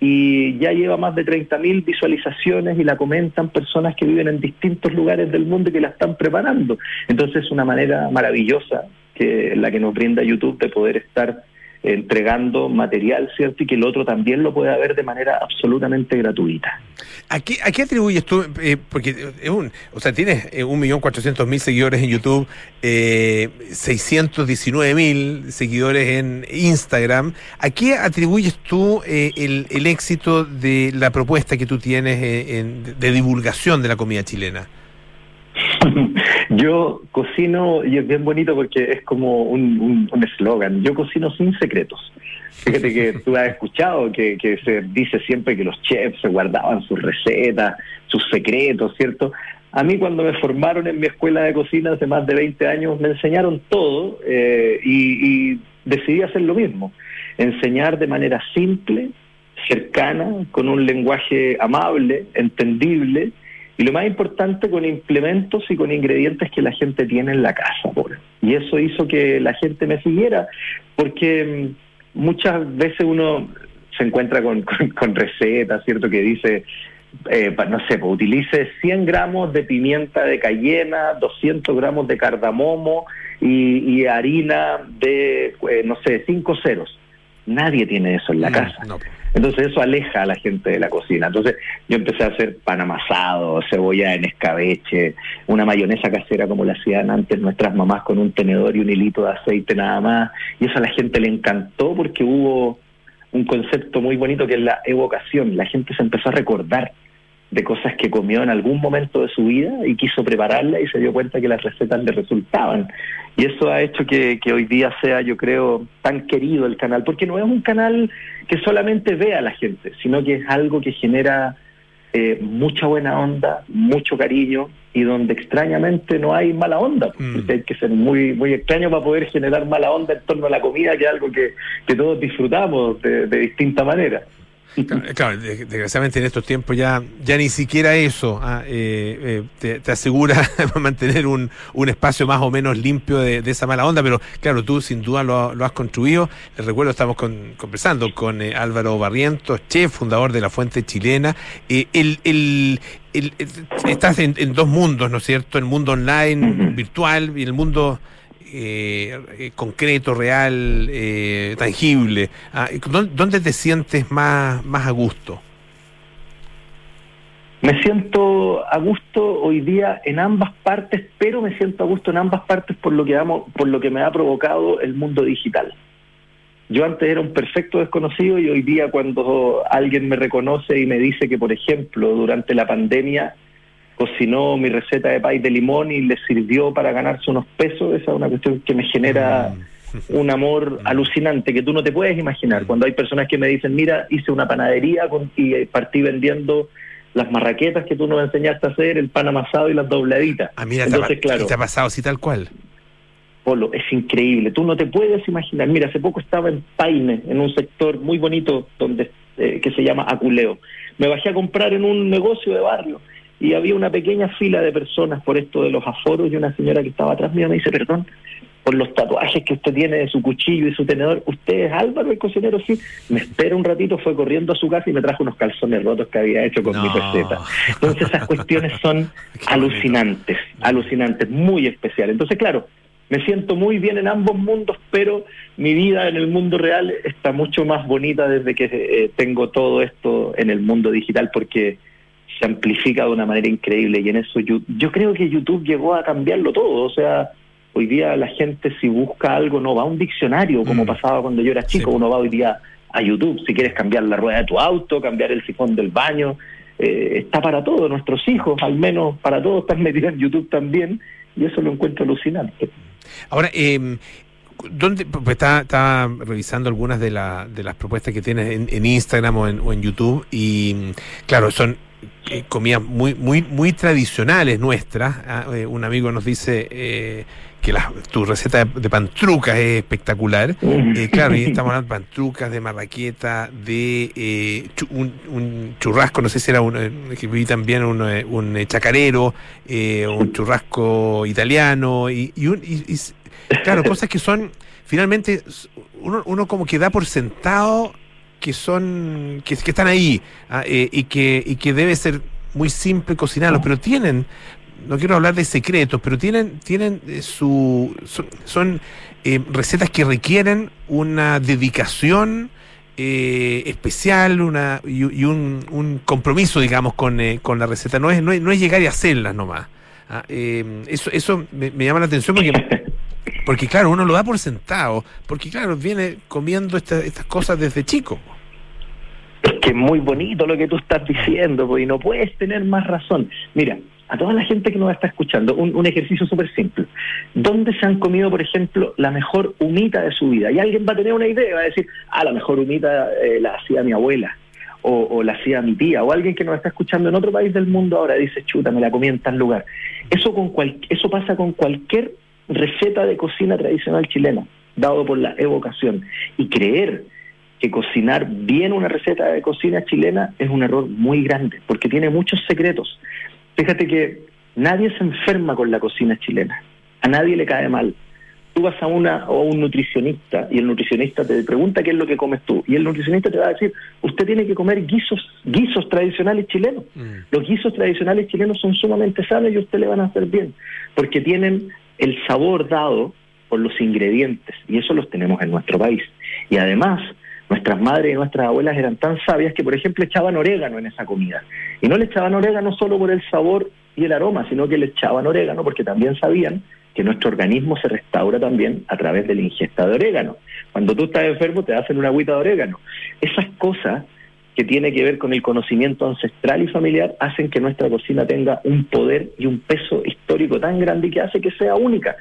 y ya lleva más de 30.000 visualizaciones y la comentan personas que viven en distintos lugares del mundo y que la están preparando. Entonces es una manera maravillosa que la que nos brinda YouTube de poder estar entregando material, ¿cierto? Y que el otro también lo pueda ver de manera absolutamente gratuita. ¿A qué, a qué atribuyes tú? Eh, porque o sea, tienes eh, un millón cuatrocientos mil seguidores en YouTube, eh, 619 mil seguidores en Instagram. ¿A qué atribuyes tú eh, el, el, éxito de la propuesta que tú tienes en, de divulgación de la comida chilena? Yo cocino, y es bien bonito porque es como un eslogan, yo cocino sin secretos. Fíjate que tú has escuchado que, se dice siempre que los chefs se guardaban sus recetas, sus secretos, ¿cierto? A mí cuando me formaron en mi escuela de cocina hace más de 20 años me enseñaron todo eh, y decidí hacer lo mismo, enseñar de manera simple, cercana, con un lenguaje amable, entendible, y lo más importante con implementos y con ingredientes que la gente tiene en la casa. Y eso hizo que la gente me siguiera, porque muchas veces uno se encuentra con, con, con recetas, ¿cierto? Que dice, eh, no sé, pues, utilice 100 gramos de pimienta de cayena, 200 gramos de cardamomo y, y harina de, eh, no sé, 5 ceros. Nadie tiene eso en la no, casa. No. Entonces eso aleja a la gente de la cocina. Entonces yo empecé a hacer pan amasado, cebolla en escabeche, una mayonesa casera como la hacían antes nuestras mamás con un tenedor y un hilito de aceite nada más. Y eso a la gente le encantó porque hubo un concepto muy bonito que es la evocación. La gente se empezó a recordar de cosas que comió en algún momento de su vida y quiso prepararla y se dio cuenta que las recetas le resultaban. Y eso ha hecho que, que, hoy día sea, yo creo, tan querido el canal, porque no es un canal que solamente vea a la gente, sino que es algo que genera eh, mucha buena onda, mucho cariño y donde extrañamente no hay mala onda. Mm. Hay que ser muy muy extraño para poder generar mala onda en torno a la comida, que es algo que, que todos disfrutamos de, de distinta manera. Claro, desgraciadamente en estos tiempos ya ya ni siquiera eso ah, eh, eh, te, te, asegura mantener un, un espacio más o menos limpio de, de, esa mala onda, pero claro, tú sin duda lo, lo has construido. Les recuerdo, estamos con, conversando con eh, Álvaro Barrientos, chef, fundador de la Fuente Chilena. Eh, el, el, el, estás en, en, dos mundos, ¿no es cierto? El mundo online, virtual y el mundo eh, concreto, real, eh, tangible? Ah, ¿Dónde te sientes más, más a gusto? Me siento a gusto hoy día en ambas partes, pero me siento a gusto en ambas partes por lo que amo, por lo que me ha provocado el mundo digital. Yo antes era un perfecto desconocido y hoy día cuando alguien me reconoce y me dice que, por ejemplo, durante la pandemia cocinó mi receta de pay de limón y le sirvió para ganarse unos pesos, esa es una cuestión que me genera un amor alucinante que tú no te puedes imaginar. Cuando hay personas que me dicen, mira, hice una panadería con- y partí vendiendo las marraquetas que tú nos enseñaste a hacer, el pan amasado y las dobladitas. Ah, mira, Entonces, claro, ha pasado así tal cual. Polo, es increíble. Tú no te puedes imaginar. Mira, hace poco estaba en Paine, en un sector muy bonito donde eh, que se llama Aculeo. Me bajé a comprar en un negocio de barrio y había una pequeña fila de personas por esto de los aforos y una señora que estaba atrás mío me dice, perdón, por los tatuajes que usted tiene de su cuchillo y su tenedor, ¿usted es Álvaro el cocinero? Sí. Me espera un ratito, fue corriendo a su casa y me trajo unos calzones rotos que había hecho con mi receta. Entonces esas cuestiones son alucinantes, alucinantes, muy especiales. Entonces, claro, me siento muy bien en ambos mundos, pero mi vida en el mundo real está mucho más bonita desde que eh, tengo todo esto en el mundo digital porque se amplifica de una manera increíble y en eso yo, yo creo que YouTube llegó a cambiarlo todo, o sea, hoy día la gente si busca algo no va a un diccionario como pasaba cuando yo era chico, uno va hoy día a YouTube, si quieres cambiar la rueda de tu auto, cambiar el sifón del baño, eh, está para todo, nuestros hijos al menos para todos están metidos en YouTube también y eso lo encuentro alucinante. Ahora, eh, ¿dónde, pues está, está revisando algunas de, la- de las propuestas que tienes en, en Instagram o en, o en YouTube y mm, claro, son eh, comidas muy, muy, muy tradicionales nuestras. Ah, eh, un amigo nos dice eh, que la, tu receta de, de pantrucas es espectacular. Eh, claro, y estamos hablando de pantrucas, de marraqueta, de eh, chu- un, un churrasco, no sé si era un, eh, que vi también un, un chacarero, un churrasco italiano, y, y, un- y- y claro, cosas que son, finalmente, uno, uno como que da por sentado que son, que, están ahí, ah, eh, y, que, y que debe ser muy simple cocinarlos, pero tienen no quiero hablar de secretos, pero tienen, tienen eh, su, son, son, eh, recetas que requieren una dedicación eh, especial una, y, un, un compromiso, digamos, con, eh, con la receta. No es, no es, no es llegar y hacerlas nomás. Ah, eh, eso eso me llama la atención porque, porque, claro, uno lo da por sentado, porque, claro, viene comiendo esta- estas cosas desde chico. Es que es muy bonito lo que tú estás diciendo, pues, y no puedes tener más razón. Mira, a toda la gente que nos está escuchando, un, ejercicio súper simple. ¿Dónde se han comido, por ejemplo, la mejor humita de su vida? Y alguien va a tener una idea, va a decir, ah, la mejor humita eh, la hacía mi abuela, o, o la hacía mi tía, o alguien que nos está escuchando en otro país del mundo ahora dice, chuta, me la comí en tal lugar. Eso, con cual, eso pasa con cualquier receta de cocina tradicional chilena, dado por la evocación. Y creer que cocinar bien una receta de cocina chilena es un error muy grande, porque tiene muchos secretos. Fíjate que nadie se enferma con la cocina chilena, a nadie le cae mal. Tú vas a una o a un nutricionista y el nutricionista te pregunta qué es lo que comes tú y el nutricionista te va a decir, usted tiene que comer guisos, guisos tradicionales chilenos. Los guisos tradicionales chilenos son sumamente sanos y a usted le van a hacer bien, porque tienen el sabor dado por los ingredientes y eso los tenemos en nuestro país. Y además, nuestras madres y nuestras abuelas eran tan sabias que, por ejemplo, echaban orégano en esa comida. Y no le echaban orégano solo por el sabor y el aroma, sino que le echaban orégano porque también sabían que nuestro organismo se restaura también a través de la ingesta de orégano. Cuando tú estás enfermo te hacen una agüita de orégano. Esas cosas que tiene que ver con el conocimiento ancestral y familiar hacen que nuestra cocina tenga un poder y un peso histórico tan grande que hace que sea única.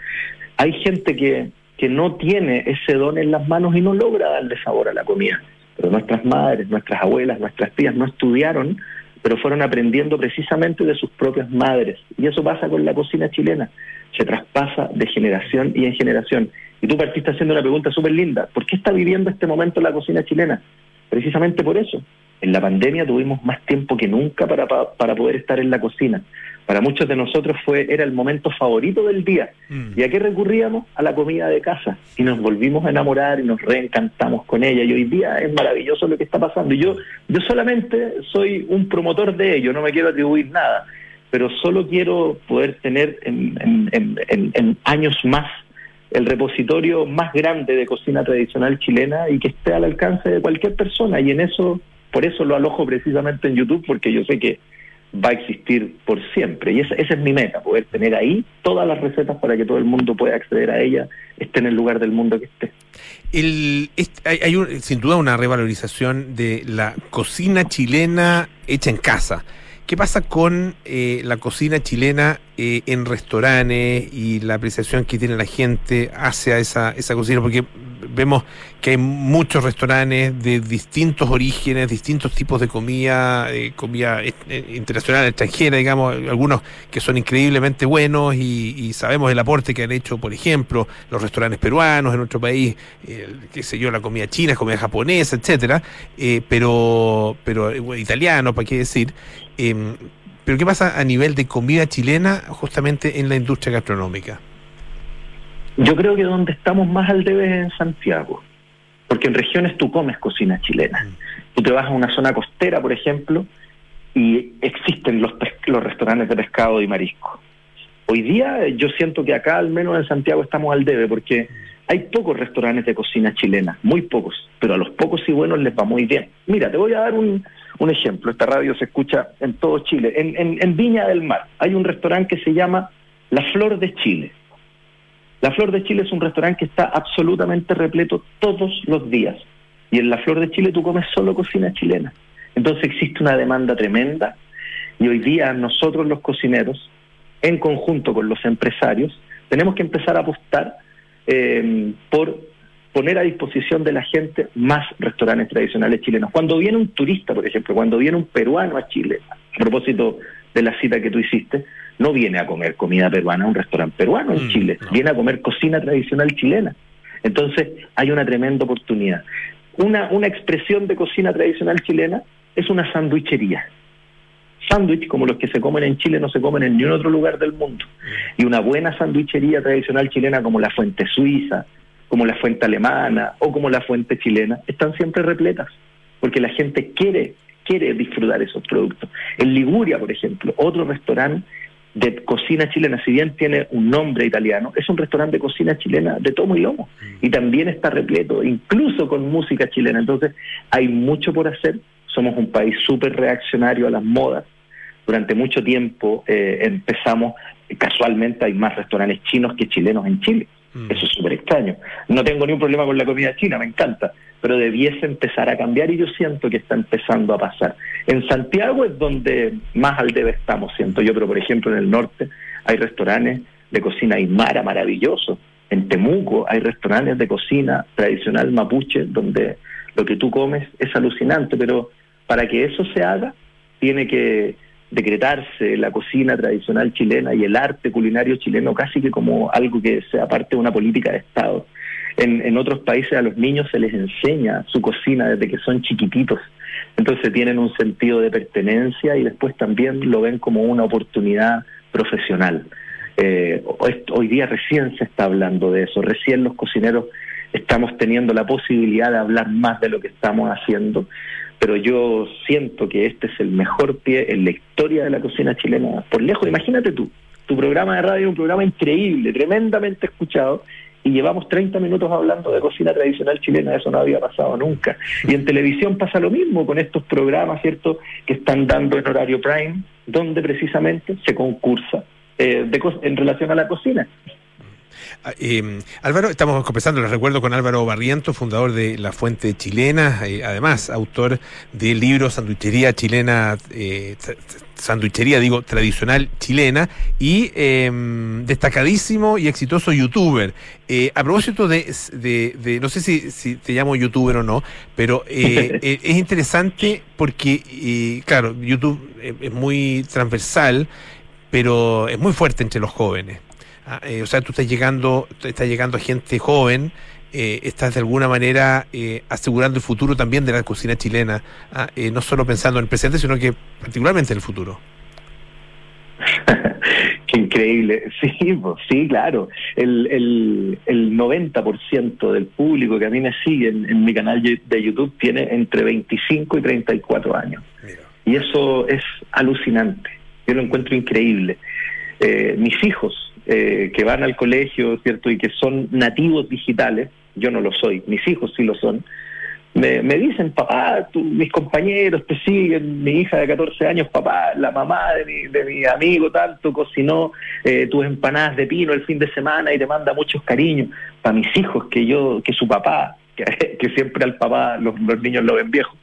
Hay gente que, que no tiene ese don en las manos y no logra darle sabor a la comida. Pero nuestras madres, nuestras abuelas, nuestras tías no estudiaron, pero fueron aprendiendo precisamente de sus propias madres. Y eso pasa con la cocina chilena. Se traspasa de generación y en generación. Y tú partiste haciendo una pregunta súper linda. ¿Por qué está viviendo este momento la cocina chilena? Precisamente por eso. En la pandemia tuvimos más tiempo que nunca para, pa- para poder estar en la cocina. Para muchos de nosotros fue era el momento favorito del día. ¿Y a qué recurríamos? A la comida de casa. Y nos volvimos a enamorar y nos reencantamos con ella. Y hoy día es maravilloso lo que está pasando. Y yo, yo solamente soy un promotor de ello, no me quiero atribuir nada. Pero solo quiero poder tener en, en- en- en- en años más el repositorio más grande de cocina tradicional chilena y que esté al alcance de cualquier persona. Y en eso, por eso lo alojo precisamente en YouTube, porque yo sé que va a existir por siempre. Y esa, esa es mi meta, poder tener ahí todas las recetas para que todo el mundo pueda acceder a ellas, esté en el lugar del mundo que esté. El, hay, hay un- sin duda una revalorización de la cocina chilena hecha en casa. ¿Qué pasa con eh, la cocina chilena eh, en restaurantes y la apreciación que tiene la gente hacia esa, esa cocina? Porque vemos que hay muchos restaurantes de distintos orígenes, distintos tipos de comida, eh, comida eh, internacional, extranjera, digamos, algunos que son increíblemente buenos y, y sabemos el aporte que han hecho, por ejemplo, los restaurantes peruanos en nuestro país, qué sé yo, la comida china, comida japonesa, etcétera, eh, pero, pero italiano, para qué decir. Eh, pero ¿qué pasa a nivel de comida chilena justamente en la industria gastronómica? Yo creo que donde estamos más al debe es en Santiago, porque en regiones tú comes cocina chilena. Tú te vas a una zona costera, por ejemplo, y existen los, los restaurantes de pescado y marisco. Hoy día yo siento que acá, al menos en Santiago, estamos al debe, porque hay pocos restaurantes de cocina chilena, muy pocos, pero a los pocos y buenos les va muy bien. Mira, te voy a dar un, un ejemplo. Esta radio se escucha en todo Chile. En, Viña del Mar hay un restaurante que se llama La Flor de Chile. La Flor de Chile es un restaurante que está absolutamente repleto todos los días. Y en La Flor de Chile tú comes solo cocina chilena. Entonces existe una demanda tremenda y hoy día nosotros los cocineros, en conjunto con los empresarios, tenemos que empezar a apostar eh, por poner a disposición de la gente más restaurantes tradicionales chilenos. Cuando viene un turista, por ejemplo, cuando viene un peruano a Chile, a propósito de la cita que tú hiciste, no viene a comer comida peruana a un restaurante peruano en Chile, viene a comer cocina tradicional chilena. Entonces hay una tremenda oportunidad. Una, una expresión de cocina tradicional chilena es una sandwichería. Sándwich como los que se comen en Chile no se comen en ningún otro lugar del mundo. Y una buena sandwichería tradicional chilena como la Fuente Suiza, como la Fuente Alemana o como la Fuente Chilena, están siempre repletas, porque la gente quiere, quiere disfrutar esos productos. En Liguria, por ejemplo, otro restaurante de cocina chilena, si bien tiene un nombre italiano, es un restaurante de cocina chilena de tomo y lomo. Y también está repleto, incluso con música chilena. Entonces, hay mucho por hacer. Somos un país súper reaccionario a las modas. Durante mucho tiempo eh, empezamos, casualmente hay más restaurantes chinos que chilenos en Chile. Eso es súper extraño. No tengo ni un problema con la comida china, me encanta, pero debiese empezar a cambiar y yo siento que está empezando a pasar. En Santiago es donde más al debe estamos, siento yo, pero por ejemplo en el norte hay restaurantes de cocina aymara maravillosos. En Temuco hay restaurantes de cocina tradicional mapuche donde lo que tú comes es alucinante, pero para que eso se haga tiene que decretarse la cocina tradicional chilena y el arte culinario chileno casi que como algo que sea parte de una política de Estado. En, en otros países a los niños se les enseña su cocina desde que son chiquititos. Entonces tienen un sentido de pertenencia y después también lo ven como una oportunidad profesional. Eh, hoy, hoy día recién se está hablando de eso, recién los cocineros estamos teniendo la posibilidad de hablar más de lo que estamos haciendo, pero yo siento que este es el mejor pie en la historia de la cocina chilena, por lejos. Imagínate tú, tu programa de radio es un programa increíble, tremendamente escuchado, y llevamos 30 minutos hablando de cocina tradicional chilena, eso no había pasado nunca. Y en televisión pasa lo mismo con estos programas, ¿cierto?, que están dando en horario prime, donde precisamente se concursa eh, de en relación a la cocina. Ah, eh, Álvaro, estamos conversando, les recuerdo, con Álvaro Barriento, fundador de La Fuente Chilena, eh, además autor del libro Sanduichería Chilena, eh, Sanduichería, digo, tradicional chilena, y eh, destacadísimo y exitoso youtuber. Eh, a propósito de, de- de- no sé si, si te llamo youtuber o no, pero eh, es interesante porque, claro, YouTube es muy transversal, pero es muy fuerte entre los jóvenes. Ah, eh, o sea, tú estás llegando, estás llegando a gente joven, eh, estás de alguna manera eh, asegurando el futuro también de la cocina chilena, ah, eh, no solo pensando en el presente, sino que particularmente en el futuro. Qué increíble. Sí, pues, sí, claro. El, el, el 90% del público que a mí me sigue en, en mi canal de de YouTube tiene entre 25 y 34 años. Y eso es alucinante. Yo lo encuentro increíble. Eh, mis hijos eh, que van al colegio, ¿cierto? Y que son nativos digitales, yo no lo soy, mis hijos sí lo son, me, dicen, papá, tú- mis compañeros te siguen, mi hija de 14 años, papá, la mamá de mi, de mi amigo tanto cocinó eh, tus empanadas de pino el fin de semana y te manda muchos cariños. Para mis hijos, que yo, que su papá, que, que siempre al papá los, los niños lo ven viejo.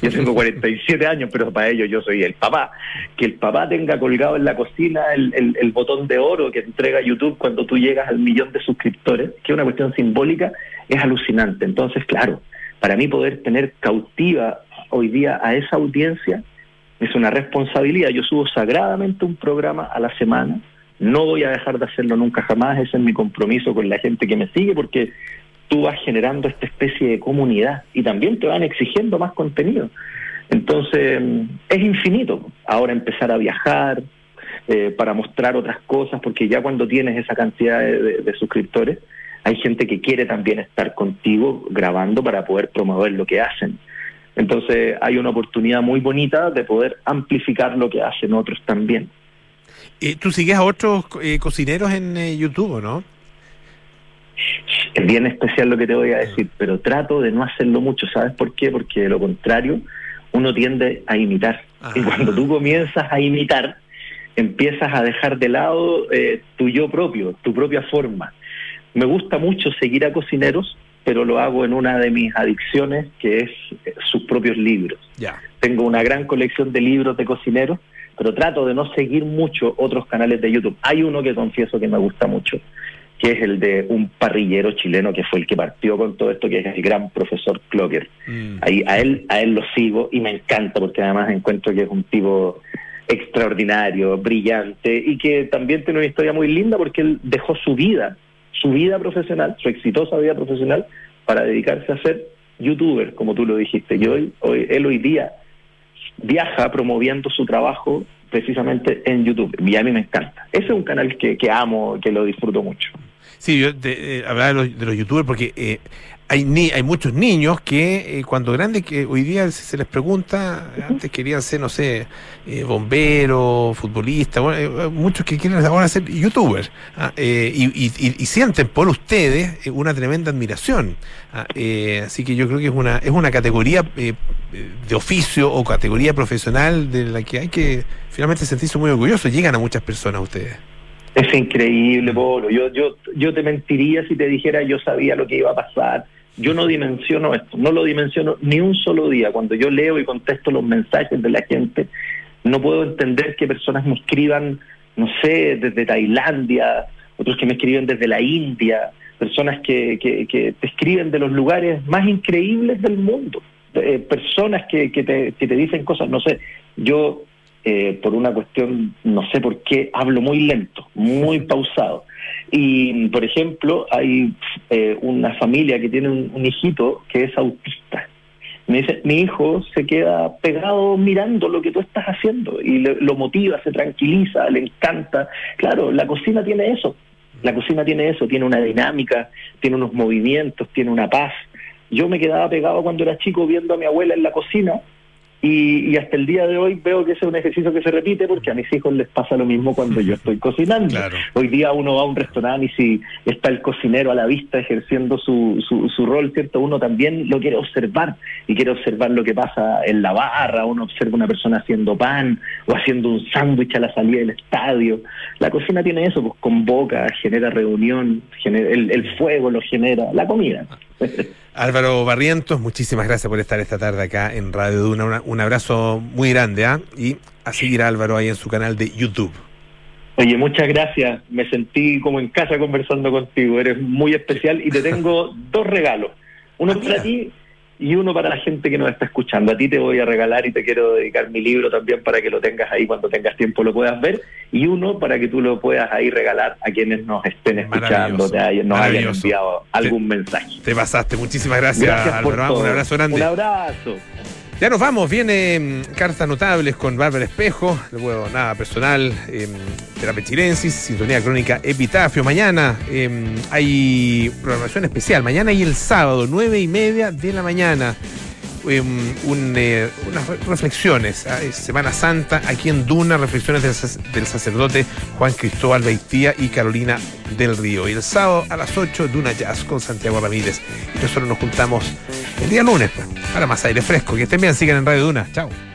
Yo tengo 47 años, pero para ellos yo soy el papá. Que el papá tenga colgado en la cocina el, el- el botón de oro que entrega YouTube cuando tú llegas al millón de suscriptores, que es una cuestión simbólica, es alucinante. Entonces, claro, para mí poder tener cautiva hoy día a esa audiencia es una responsabilidad. Yo subo sagradamente un programa a la semana. No voy a dejar de hacerlo nunca jamás. Ese es mi compromiso con la gente que me sigue porque tú vas generando esta especie de comunidad y también te van exigiendo más contenido. Entonces, es infinito. Ahora empezar a viajar eh, para mostrar otras cosas, porque ya cuando tienes esa cantidad de, suscriptores, hay gente que quiere también estar contigo grabando para poder promover lo que hacen. Entonces, hay una oportunidad muy bonita de poder amplificar lo que hacen otros también. Eh, ¿Tú sigues a otros eh, cocineros en eh, YouTube no? Es bien especial lo que te voy a decir, pero trato de no hacerlo mucho. ¿Sabes por qué? Porque de lo contrario, uno tiende a imitar. Y cuando tú comienzas a imitar, empiezas a dejar de lado eh, tu yo propio, tu propia forma. Me gusta mucho seguir a cocineros, pero lo hago en una de mis adicciones, que es eh, sus propios libros. Ya. Tengo una gran colección de libros de cocineros, pero trato de no seguir mucho otros canales de YouTube. Hay uno que confieso que me gusta mucho, que es el de un parrillero chileno que fue el que partió con todo esto, que es el gran profesor Clocker. Ahí a él, a él lo sigo y me encanta porque además encuentro que es un tipo extraordinario, brillante y que también tiene una historia muy linda porque él dejó su vida, su vida profesional, su exitosa vida profesional para dedicarse a ser youtuber, como tú lo dijiste. Y hoy, hoy él hoy día viaja promoviendo su trabajo precisamente en YouTube y a mí me encanta. Ese es un canal que, que amo, que lo disfruto mucho. Sí, yo te, eh, hablaba de los, de los youtubers porque eh, hay ni, hay muchos niños que eh, cuando grandes que hoy día se, se les pregunta, antes querían ser, no sé, eh, bomberos, futbolistas, bueno, muchos que quieren ahora ser youtubers ah, y, y- y- y sienten por ustedes una tremenda admiración. ah, eh, así que yo creo que es una, es una categoría de oficio o categoría profesional de la que hay que finalmente sentirse muy orgulloso. Llegan a muchas personas ustedes. Es increíble, Polo. Yo, yo, yo te mentiría si te dijera yo sabía lo que iba a pasar. Yo no dimensiono esto, no lo dimensiono ni un solo día. Cuando yo leo y contesto los mensajes de la gente, no puedo entender que personas me escriban, no sé, desde Tailandia, otros que me escriben desde la India, personas que, que, te escriben de los lugares más increíbles del mundo, eh, personas que, que, te, que te dicen cosas, no sé, yo eh, por una cuestión, no sé por qué, hablo muy lento, muy pausado. Y, por ejemplo, hay eh, una familia que tiene un, un hijito que es autista. Me dice, mi hijo se queda pegado mirando lo que tú estás haciendo y le- lo motiva, se tranquiliza, le encanta. Claro, la cocina tiene eso. La cocina tiene eso, tiene una dinámica, tiene unos movimientos, tiene una paz. Yo me quedaba pegado cuando era chico viendo a mi abuela en la cocina y, y hasta el día de hoy veo que ese es un ejercicio que se repite porque a mis hijos les pasa lo mismo cuando yo estoy cocinando. Hoy día uno va a un restaurante y si está el cocinero a la vista ejerciendo su, su, su rol, ¿cierto? Uno también lo quiere observar y quiere observar lo que pasa en la barra, uno observa una persona haciendo pan o haciendo un sándwich a la salida del estadio. La cocina tiene eso, pues convoca, genera reunión, genera, el, el fuego lo genera, la comida. Álvaro Barrientos, muchísimas gracias por estar esta tarde acá en Radio Duna. Una- un abrazo muy grande, ¿ah? Y a seguir a Álvaro ahí en su canal de YouTube. Oye, muchas gracias. Me sentí como en casa conversando contigo. Eres muy especial y te tengo dos regalos. Uno para ti y uno para la gente que nos está escuchando. A ti te voy a regalar y te quiero dedicar mi libro también para que lo tengas ahí cuando tengas tiempo lo puedas ver. Y uno para que tú lo puedas ahí regalar a quienes nos estén escuchando, te hayan- nos hayan enviado algún mensaje. Te pasaste, muchísimas gracias, Gracias Álvaro. Un abrazo grande. Un abrazo. Ya nos vamos, viene mm, Cartas Notables con Bárbara Espejo, luego nada personal, eh, Terapia Sintonía Crónica Epitafio. Mañana eh, hay programación especial, mañana y el sábado, nueve y media de la mañana. Un, eh, unas re- reflexiones, ah, Semana Santa, aquí en Duna, reflexiones del sacerdote Juan Cristóbal Beitía y Carolina del Río. Y el sábado a las 8, Duna Jazz con Santiago Ramírez. Y nosotros nos juntamos el día lunes. pues. Para más aire fresco. Que estén bien, sigan en Radio Duna. Chao.